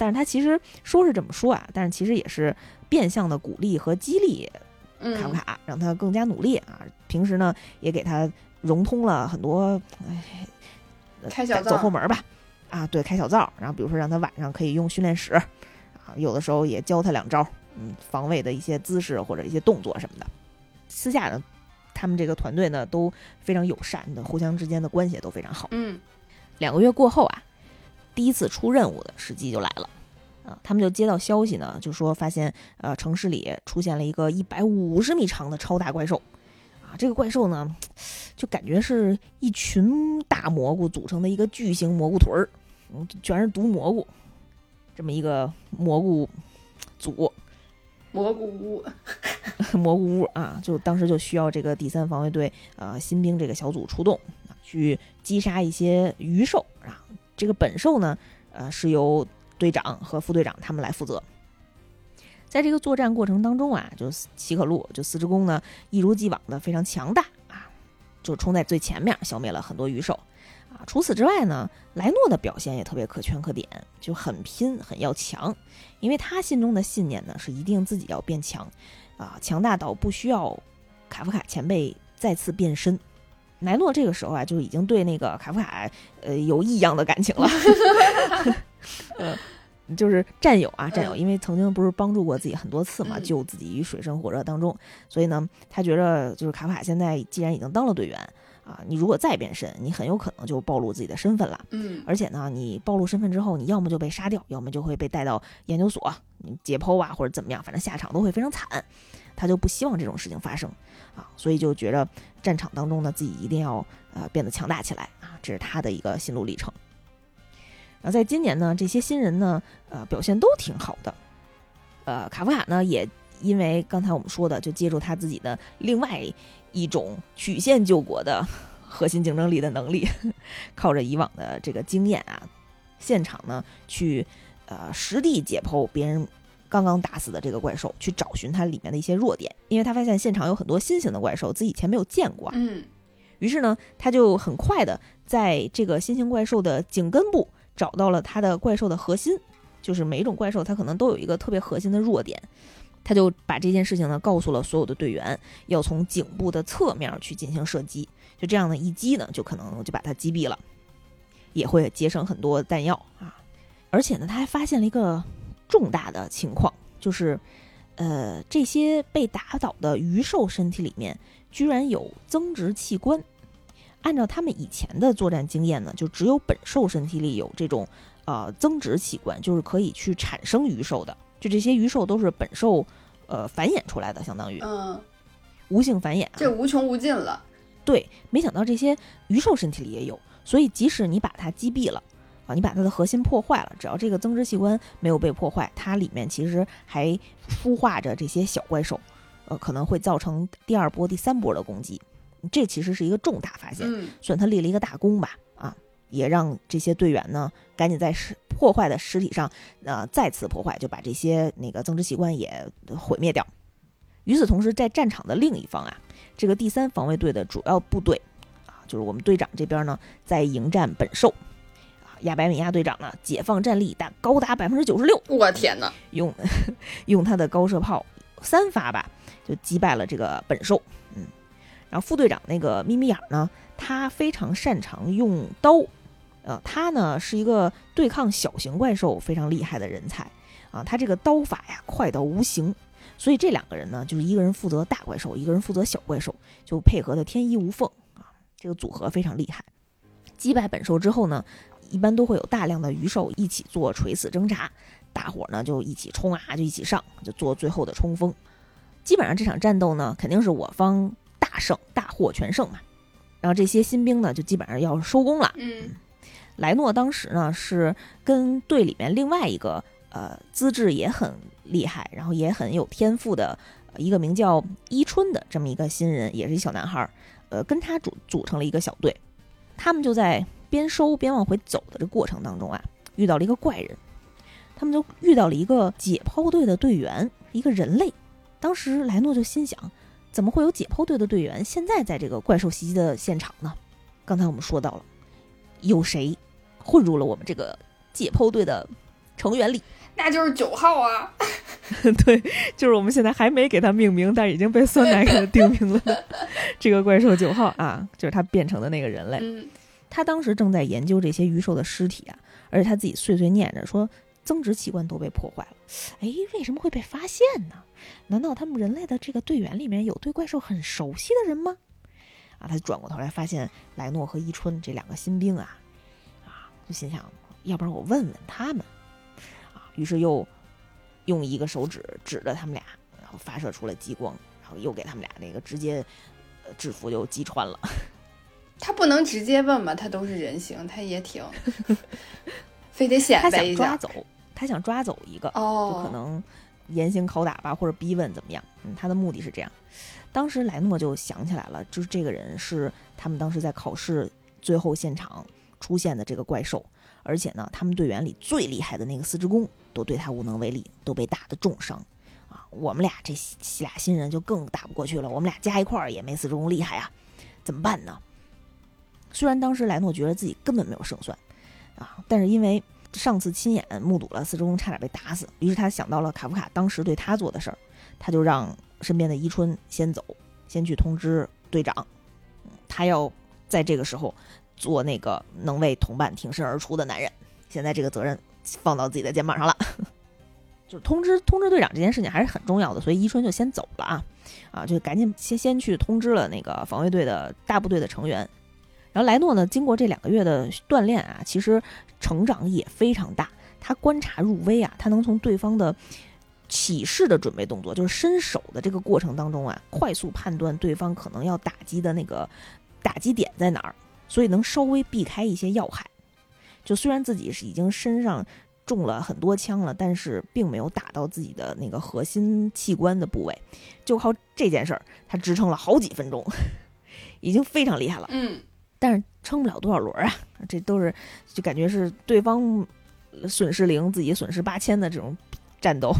但是他其实说是这么说啊，但是其实也是变相的鼓励和激励卡夫嗯卡，让他更加努力啊。平时呢，也给他融通了很多，开小灶后门吧，啊，对，开小灶。然后比如说让他晚上可以用训练室，啊，有的时候也教他两招，嗯，防卫的一些姿势或者一些动作什么的。私下呢，他们这个团队呢都非常友善的，互相之间的关系也都非常好。嗯两个月过后啊，第一次出任务的时机就来了。啊，他们就接到消息呢，就说发现呃城市里出现了一个一百五十米长的超大怪兽，啊，这个怪兽呢，就感觉是一群大蘑菇组成的一个巨型蘑菇屯儿，嗯，全是毒蘑菇，这么一个蘑菇组 蘑菇屋，蘑菇屋啊，就当时就需要这个第三防卫队呃新兵这个小组出动啊，去击杀一些鱼兽啊。这个本兽呢，呃是由队长和副队长他们来负责。在这个作战过程当中啊，就齐可路就四之弓呢，一如既往的非常强大啊，就冲在最前面，消灭了很多鱼兽啊。除此之外呢，莱诺的表现也特别可圈可点，就很拼，很要强，因为他心中的信念呢是一定自己要变强啊，强大到不需要卡夫卡前辈再次变身。莱诺这个时候啊，就已经对那个卡夫卡呃有异样的感情了，呃，就是战友啊，战友，因为曾经不是帮助过自己很多次嘛，嗯救自己于水深火热当中，所以呢，他觉着就是卡夫卡现在既然已经当了队员啊，你如果再变身，你很有可能就暴露自己的身份了。嗯而且呢，你暴露身份之后，你要么就被杀掉，要么就会被带到研究所，你解剖啊或者怎么样，反正下场都会非常惨。他就不希望这种事情发生啊，所以就觉着战场当中呢，自己一定要呃变得强大起来啊，这是他的一个心路历程。然后在今年呢，这些新人呢，呃，表现都挺好的。呃，卡夫卡呢，也因为刚才我们说的，就借助他自己的另外一种曲线救国的 核心竞争力的能力，靠着以往的这个经验啊，现场呢去呃实地解剖别人刚刚打死的这个怪兽，去找寻它里面的一些弱点，因为他发现现场有很多新型的怪兽，自己以前没有见过。嗯于是呢，他就很快的在这个新型怪兽的颈根部找到了它的怪兽的核心，就是每一种怪兽它可能都有一个特别核心的弱点。他就把这件事情呢告诉了所有的队员，要从颈部的侧面去进行射击，就这样的一击呢，就可能就把它击毙了，也会节省很多弹药啊。而且呢，他还发现了一个重大的情况，就是，呃，这些被打倒的鱼兽身体里面居然有增殖器官。按照他们以前的作战经验呢，就只有本兽身体里有这种呃增殖器官，就是可以去产生鱼兽的。就这些鱼兽都是本兽呃繁衍出来的，相当于嗯，无性繁衍、啊。这无穷无尽了。对，没想到这些鱼兽身体里也有，所以即使你把它击毙了啊，你把它的核心破坏了，只要这个增殖器官没有被破坏，它里面其实还孵化着这些小怪兽，呃，可能会造成第二波、第三波的攻击。这其实是一个重大发现，嗯算他立了一个大功吧，啊，也让这些队员呢赶紧在尸破坏的尸体上，呃，再次破坏，就把这些那个增殖器官也毁灭掉。与此同时，在战场的另一方啊，这个第三防卫队的主要部队啊，就是我们队长这边呢，在迎战本兽。啊，亚白米亚队长呢，解放战力达高达百分之九十六，我天哪！用 用他的高射炮三发吧，就击败了这个本兽。嗯，然后副队长那个咪咪眼儿呢，他非常擅长用刀，呃，他呢是一个对抗小型怪兽非常厉害的人才啊，他这个刀法呀快到无形，所以这两个人呢，就是一个人负责大怪兽，一个人负责小怪兽，就配合的天衣无缝啊，这个组合非常厉害。击败本兽之后呢，一般都会有大量的鱼兽一起做垂死挣扎，大伙儿呢就一起冲啊，就一起上，就做最后的冲锋。基本上这场战斗呢，肯定是我方大胜，大获全胜嘛。然后这些新兵呢，就基本上要收工了。嗯莱诺当时呢是跟队里面另外一个呃资质也很厉害，然后也很有天赋的一个名叫伊春的这么一个新人，也是一小男孩儿，呃，跟他组组成了一个小队。他们就在边收边往回走的这过程当中啊，遇到了一个怪人，他们就遇到了一个解剖队的队员，一个人类。当时莱诺就心想，怎么会有解剖队的队员现在在这个怪兽袭击的现场呢？刚才我们说到了，有谁混入了我们这个解剖队的成员里？那就是九号啊！对，就是我们现在还没给他命名，但已经被酸奶给他定名了的 这个怪兽九号啊，就是他变成的那个人类。嗯他当时正在研究这些鱼兽的尸体啊，而且他自己碎碎念着说，增殖器官都被破坏了，哎，为什么会被发现呢？难道他们人类的这个队员里面有对怪兽很熟悉的人吗？啊，他转过头来发现莱诺和伊春这两个新兵啊，啊，就心想，要不然我问问他们，啊，于是又用一个手指指着他们俩，然后发射出了激光，然后又给他们俩那个直接制服就击穿了。他不能直接问吧？他都是人形，他也挺，非得显他摆一下。想抓走，他想抓走一个，哦，就可能严刑拷打吧，或者逼问怎么样？嗯，他的目的是这样。当时莱诺就想起来了，就是这个人是他们当时在考试最后现场出现的这个怪兽，而且呢，他们队员里最厉害的那个四之弓都对他无能为力，都被打得重伤。啊，我们俩这俩新人就更打不过去了，我们俩加一块儿也没四之弓厉害啊，怎么办呢？虽然当时莱诺觉得自己根本没有胜算，啊，但是因为上次亲眼目睹了四之弓差点被打死，于是他想到了卡夫卡当时对他做的事儿，他就让身边的伊春先走，先去通知队长，他要在这个时候做那个能为同伴挺身而出的男人。现在这个责任放到自己的肩膀上了，就是通知通知队长这件事情还是很重要的，所以伊春就先走了啊，啊，就赶紧先先去通知了那个防卫队的大部队的成员。然后莱诺呢，经过这两个月的锻炼啊，其实成长也非常大。他观察入微啊，他能从对方的起势的准备动作，就是伸手的这个过程当中啊，快速判断对方可能要打击的那个打击点在哪儿，所以能稍微避开一些要害。就虽然自己是已经身上中了很多枪了，但是并没有打到自己的那个核心器官的部位，就靠这件事儿，他支撑了好几分钟，已经非常厉害了。嗯，但是撑不了多少轮啊，这都是就感觉是对方损失零，自己损失八千的这种战斗。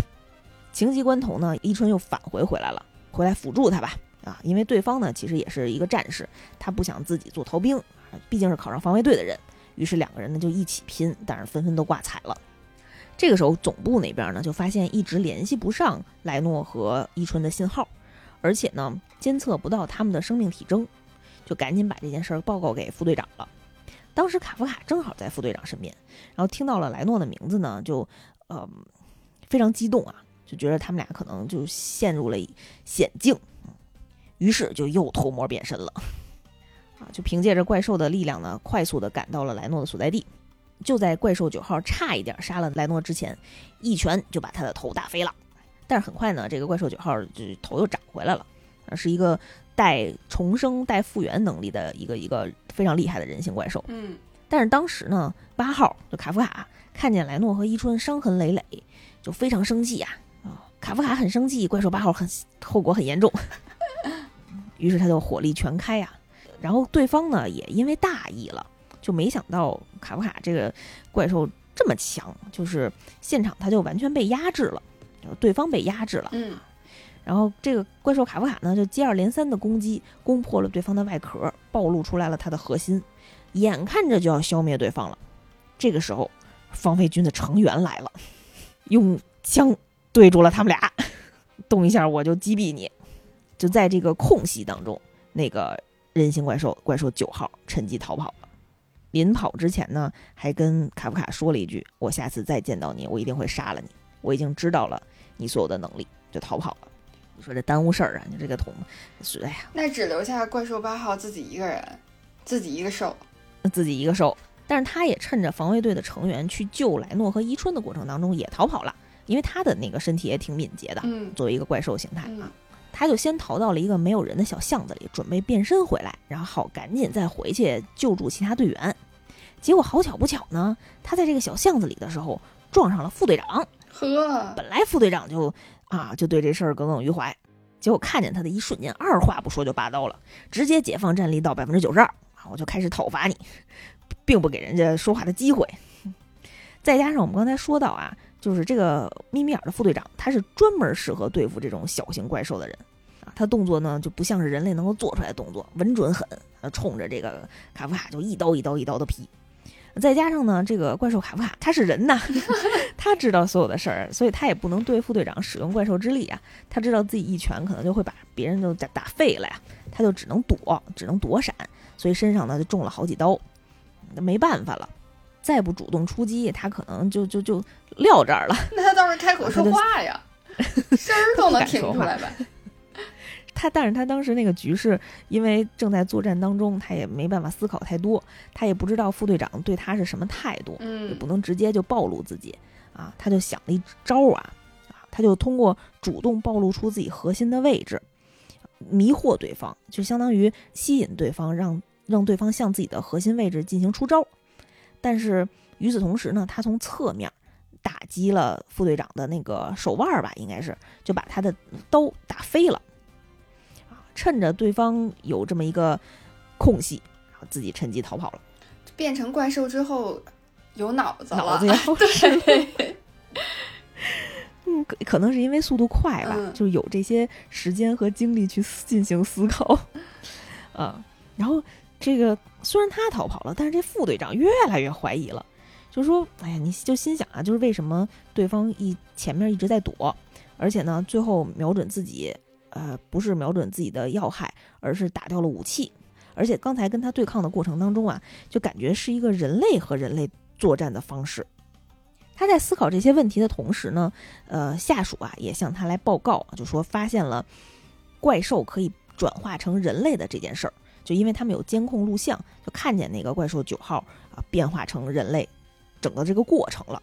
情急关头呢，伊春又返回回来了，回来辅助他吧。啊，因为对方呢其实也是一个战士，他不想自己做逃兵，毕竟是考上防卫队的人。于是两个人呢就一起拼，但是纷纷都挂彩了。这个时候总部那边呢就发现一直联系不上莱诺和伊春的信号，而且呢监测不到他们的生命体征，就赶紧把这件事儿报告给副队长了。当时卡夫卡正好在副队长身边，然后听到了莱诺的名字呢，就呃非常激动啊。就觉得他们俩可能就陷入了险境，于是就又偷摸变身了，啊，就凭借着怪兽的力量呢，快速的赶到了莱诺的所在地。就在怪兽九号差一点杀了莱诺之前，一拳就把他的头打飞了。但是很快呢，这个怪兽九号就头又长回来了，是一个带重生、带复原能力的一个一个非常厉害的人形怪兽。嗯，但是当时呢，八号就卡夫卡看见莱诺和伊春伤痕累累，就非常生气呀。卡夫卡很生气，怪兽八号很后果很严重，于是他就火力全开呀。然后对方呢也因为大意了，就没想到卡夫卡这个怪兽这么强，就是现场他就完全被压制了，对方被压制了。嗯。然后这个怪兽卡夫卡呢就接二连三的攻击，攻破了对方的外壳，暴露出来了他的核心，眼看着就要消灭对方了。这个时候，防卫军的成员来了，用枪。对住了他们俩，动一下我就击毙你！就在这个空隙当中，那个人形怪兽怪兽九号趁机逃跑了。临跑之前呢，还跟卡夫卡说了一句：“我下次再见到你，我一定会杀了你。我已经知道了你所有的能力。”就逃跑了。你说这耽误事儿啊！你这个桶，哎呀，那只留下怪兽八号自己一个人，自己一个兽，自己一个兽。但是他也趁着防卫队的成员去救莱诺和伊春的过程当中也逃跑了。因为他的那个身体也挺敏捷的，嗯，作为一个怪兽形态啊，他就先逃到了一个没有人的小巷子里，准备变身回来，然后好赶紧再回去救助其他队员。结果好巧不巧呢，他在这个小巷子里的时候撞上了副队长。呵，本来副队长就啊就对这事儿耿耿于怀，结果看见他的一瞬间，二话不说就拔刀了，直接解放战力到百分之九十二啊，我就开始讨伐你，并不给人家说话的机会。再加上我们刚才说到啊。就是这个咪咪眼的副队长，他是专门适合对付这种小型怪兽的人啊。他动作呢就不像是人类能够做出来的动作，稳准狠，冲着这个卡夫卡就一刀一刀一刀的劈。再加上呢，这个怪兽卡夫卡他是人呐，他知道所有的事儿，所以他也不能对副队长使用怪兽之力啊。他知道自己一拳可能就会把别人就打打废了呀，他就只能躲，只能躲闪，所以身上呢就中了好几刀，那没办法了。再不主动出击，他可能就就就撂这儿了。那他倒是开口说话呀，声儿都能 听出来呗。他，但是他当时那个局势，因为正在作战当中，他也没办法思考太多，他也不知道副队长对他是什么态度，嗯，也不能直接就暴露自己啊。他就想了一招啊，啊，他就通过主动暴露出自己核心的位置，迷惑对方，就相当于吸引对方，让让对方向自己的核心位置进行出招。但是与此同时呢，他从侧面打击了副队长的那个手腕吧，应该是就把他的刀打飞了。啊，趁着对方有这么一个空隙，然后自己趁机逃跑了。变成怪兽之后有脑子了，脑子要 对。嗯，可能是因为速度快吧，就有这些时间和精力去进行思考。嗯，然后。这个虽然他逃跑了，但是这副队长越来越怀疑了，就说：“哎呀，你就心想啊，就是为什么对方一前面一直在躲，而且呢，最后瞄准自己，呃，不是瞄准自己的要害，而是打掉了武器，而且刚才跟他对抗的过程当中啊，就感觉是一个人类和人类作战的方式。”他在思考这些问题的同时呢，呃，下属啊也向他来报告，就说发现了怪兽可以转化成人类的这件事儿。就因为他们有监控录像，就看见那个怪兽九号啊变化成人类，整个这个过程了，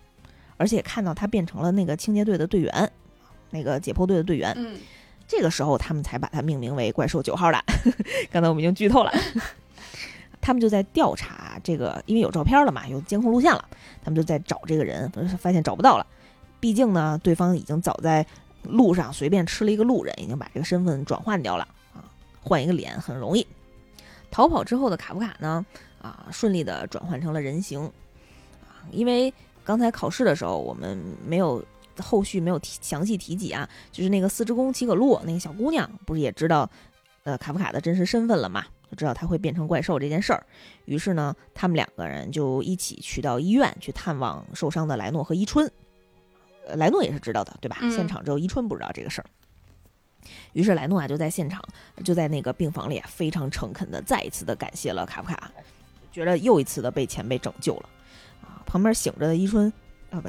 而且看到他变成了那个清洁队的队员，那个解剖队的队员。这个时候他们才把它命名为怪兽九号的。刚才我们已经剧透了，他们就在调查这个，因为有照片了嘛，有监控录像了，他们就在找这个人，发现找不到了。毕竟呢，对方已经早在路上随便吃了一个路人，已经把这个身份转换掉了啊，换一个脸很容易。逃跑之后的卡夫卡呢？啊，顺利的转换成了人形，啊，因为刚才考试的时候我们没有后续没有提详细提及啊，就是那个四之宫齐可露那个小姑娘，不是也知道呃卡夫卡的真实身份了嘛？就知道他会变成怪兽这件事儿。于是呢，他们两个人就一起去到医院去探望受伤的莱诺和伊春。呃，莱诺也是知道的，对吧？嗯现场只有伊春不知道这个事儿。于是莱诺啊就在现场，就在那个病房里啊，非常诚恳的再一次的感谢了卡夫卡，觉得又一次的被前辈拯救了。啊，旁边醒着的伊春，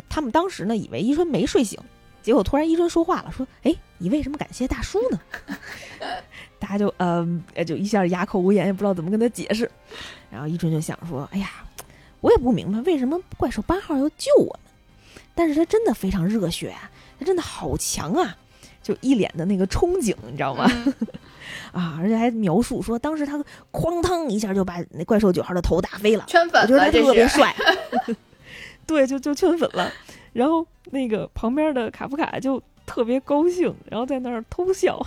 他们当时呢以为伊春没睡醒，结果突然伊春说话了，说：“哎，你为什么感谢大叔呢？” 大家就呃就一下哑口无言，也不知道怎么跟他解释。然后伊春就想说：“哎呀，我也不明白为什么怪兽八号要救我们，但是他真的非常热血啊，他真的好强啊！”就一脸的那个憧憬，你知道吗？嗯 啊，而且还描述说，当时他哐当一下就把那怪兽九号的头打飞了，圈粉我觉得他特别帅，对，就就圈粉了。然后那个旁边的卡夫卡就特别高兴，然后在那儿偷笑，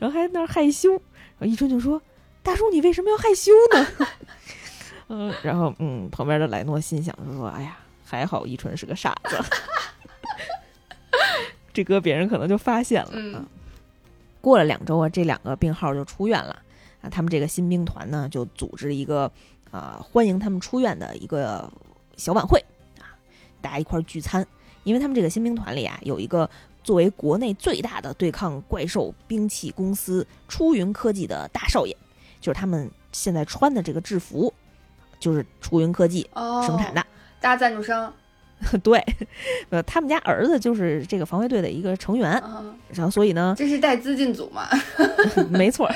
然后还在那儿害羞。然后一春就说：“大叔，你为什么要害羞呢？” 嗯，然后嗯，旁边的莱诺心想就说：“哎呀，还好一春是个傻子，这搁别人可能就发现了。”过了两周啊，这两个病号就出院了啊。他们这个新兵团呢，就组织一个啊、欢迎他们出院的一个小晚会啊，大家一块儿聚餐。因为他们这个新兵团里啊，有一个作为国内最大的对抗怪兽兵器公司出云科技的大少爷，就是他们现在穿的这个制服，就是出云科技哦，生产的。大赞助商，对，呃，他们家儿子就是这个防卫队的一个成员，嗯，然后所以呢，这是带资进组嘛？没错儿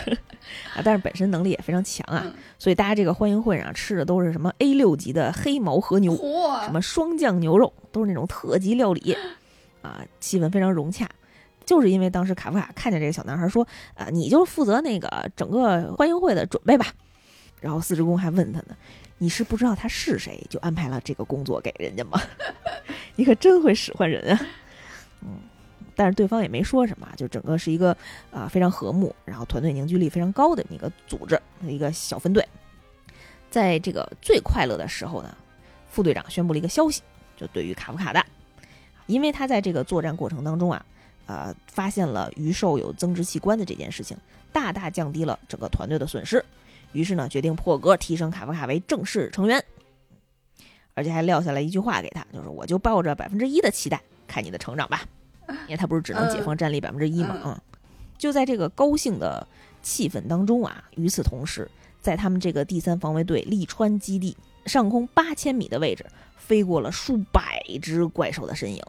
啊，但是本身能力也非常强啊，嗯所以大家这个欢迎会上吃的都是什么 A 六级的黑毛和牛，嚯，什么双酱牛肉，都是那种特级料理啊，气氛非常融洽。就是因为当时卡夫卡看见这个小男孩说：“啊，你就负责那个整个欢迎会的准备吧。”然后四职工还问他呢：“你是不知道他是谁，就安排了这个工作给人家吗？你可真会使唤人啊！”嗯，但是对方也没说什么，就整个是一个啊、非常和睦，然后团队凝聚力非常高的一个组织，一个小分队。在这个最快乐的时候呢，副队长宣布了一个消息，就对于卡夫卡的，因为他在这个作战过程当中啊，呃，发现了鱼兽有增殖器官的这件事情，大大降低了整个团队的损失，于是呢，决定破格提升卡夫卡为正式成员，而且还撂下了一句话给他，就是我就抱着百分之一的期待看你的成长吧，因为他不是只能解放战力百分之一嘛，嗯嗯，就在这个高兴的气氛当中啊，与此同时，在他们这个第三防卫队利川基地上空八千米的位置，飞过了数百只怪兽的身影。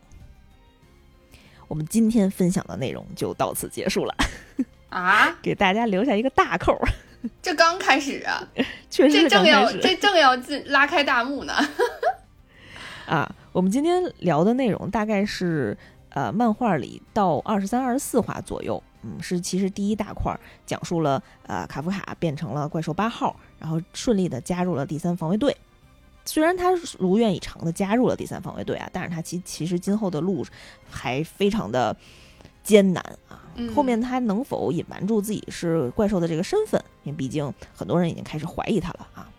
我们今天分享的内容就到此结束了，啊，给大家留下一个大扣儿，这刚开始啊，确实这正要这正要进拉开大幕呢。啊。我们今天聊的内容大概是呃漫画里到二十三、二十四话左右，嗯，是其实第一大块儿讲述了呃卡夫卡变成了怪兽八号，然后顺利的加入了第三防卫队。虽然他如愿以偿的加入了第三防卫队啊，但是他其其实今后的路还非常的艰难啊。嗯后面他能否隐瞒住自己是怪兽的这个身份？因为毕竟很多人已经开始怀疑他了啊。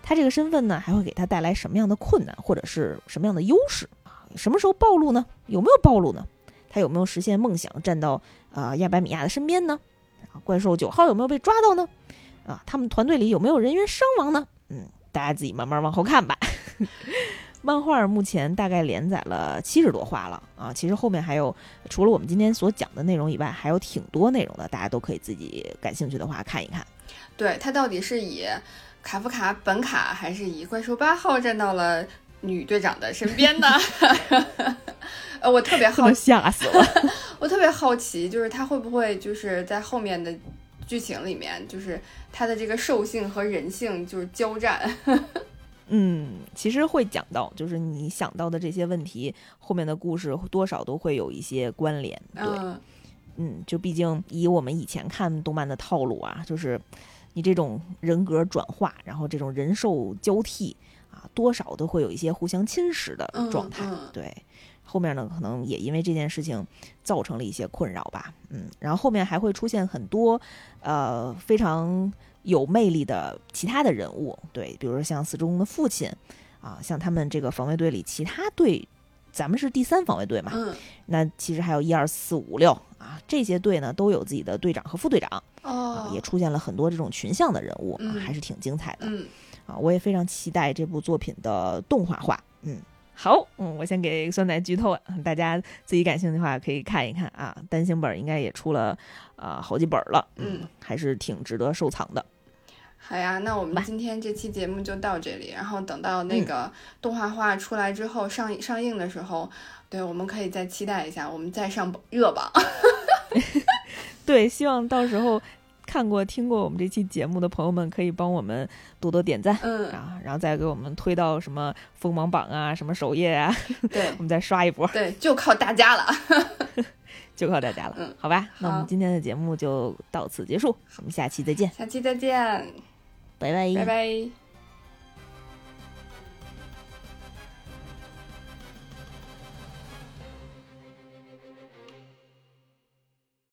他这个身份呢，还会给他带来什么样的困难，或者是什么样的优势啊？什么时候暴露呢？有没有暴露呢？他有没有实现梦想，站到啊、呃亚白米亚的身边呢？啊，怪兽九号有没有被抓到呢？啊，他们团队里有没有人员伤亡呢？嗯，大家自己慢慢往后看吧。漫画目前大概连载了七十多话了啊，其实后面还有除了我们今天所讲的内容以外，还有挺多内容的，大家都可以自己感兴趣的话看一看。对他到底是以卡夫卡本卡，还是以怪兽八号站到了女队长的身边呢？呃，我特别好 吓死了。我特别好奇，就是他会不会就是在后面的剧情里面，就是他的这个兽性和人性就是交战。嗯，其实会讲到，就是你想到的这些问题，后面的故事多少都会有一些关联。对，嗯嗯，就毕竟以我们以前看动漫的套路啊，就是你这种人格转化，然后这种人兽交替啊，多少都会有一些互相侵蚀的嗯状态。嗯对，后面呢，可能也因为这件事情造成了一些困扰吧。嗯，然后后面还会出现很多呃非常有魅力的其他的人物，对，比如说像四中的父亲啊，像他们这个防卫队里其他队咱们是第三防卫队嘛，嗯那其实还有一二四五六啊，这些队呢都有自己的队长和副队长啊哦，，也出现了很多这种群像的人物还是挺精彩的嗯啊。我也非常期待这部作品的动画化。嗯，好，嗯，我先给酸奶剧透了，大家自己感兴趣的话可以看一看啊。单行本应该也出了啊、好几本了，嗯，还是挺值得收藏的。好呀，那我们今天这期节目就到这里，然后等到那嗯。个动画化出来之后上上映的时候，对，我们可以再期待一下，我们再上热榜。对，希望到时候看过、听过我们这期节目的朋友们，可以帮我们多多点赞嗯，啊，然后再给我们推到什么锋芒榜啊、什么首页啊，对。我们再刷一波，对，就靠大家了。就靠大家了。嗯。好吧，那我们今天的节目就到此结束，我们下期再见，下期再见，拜拜，拜拜。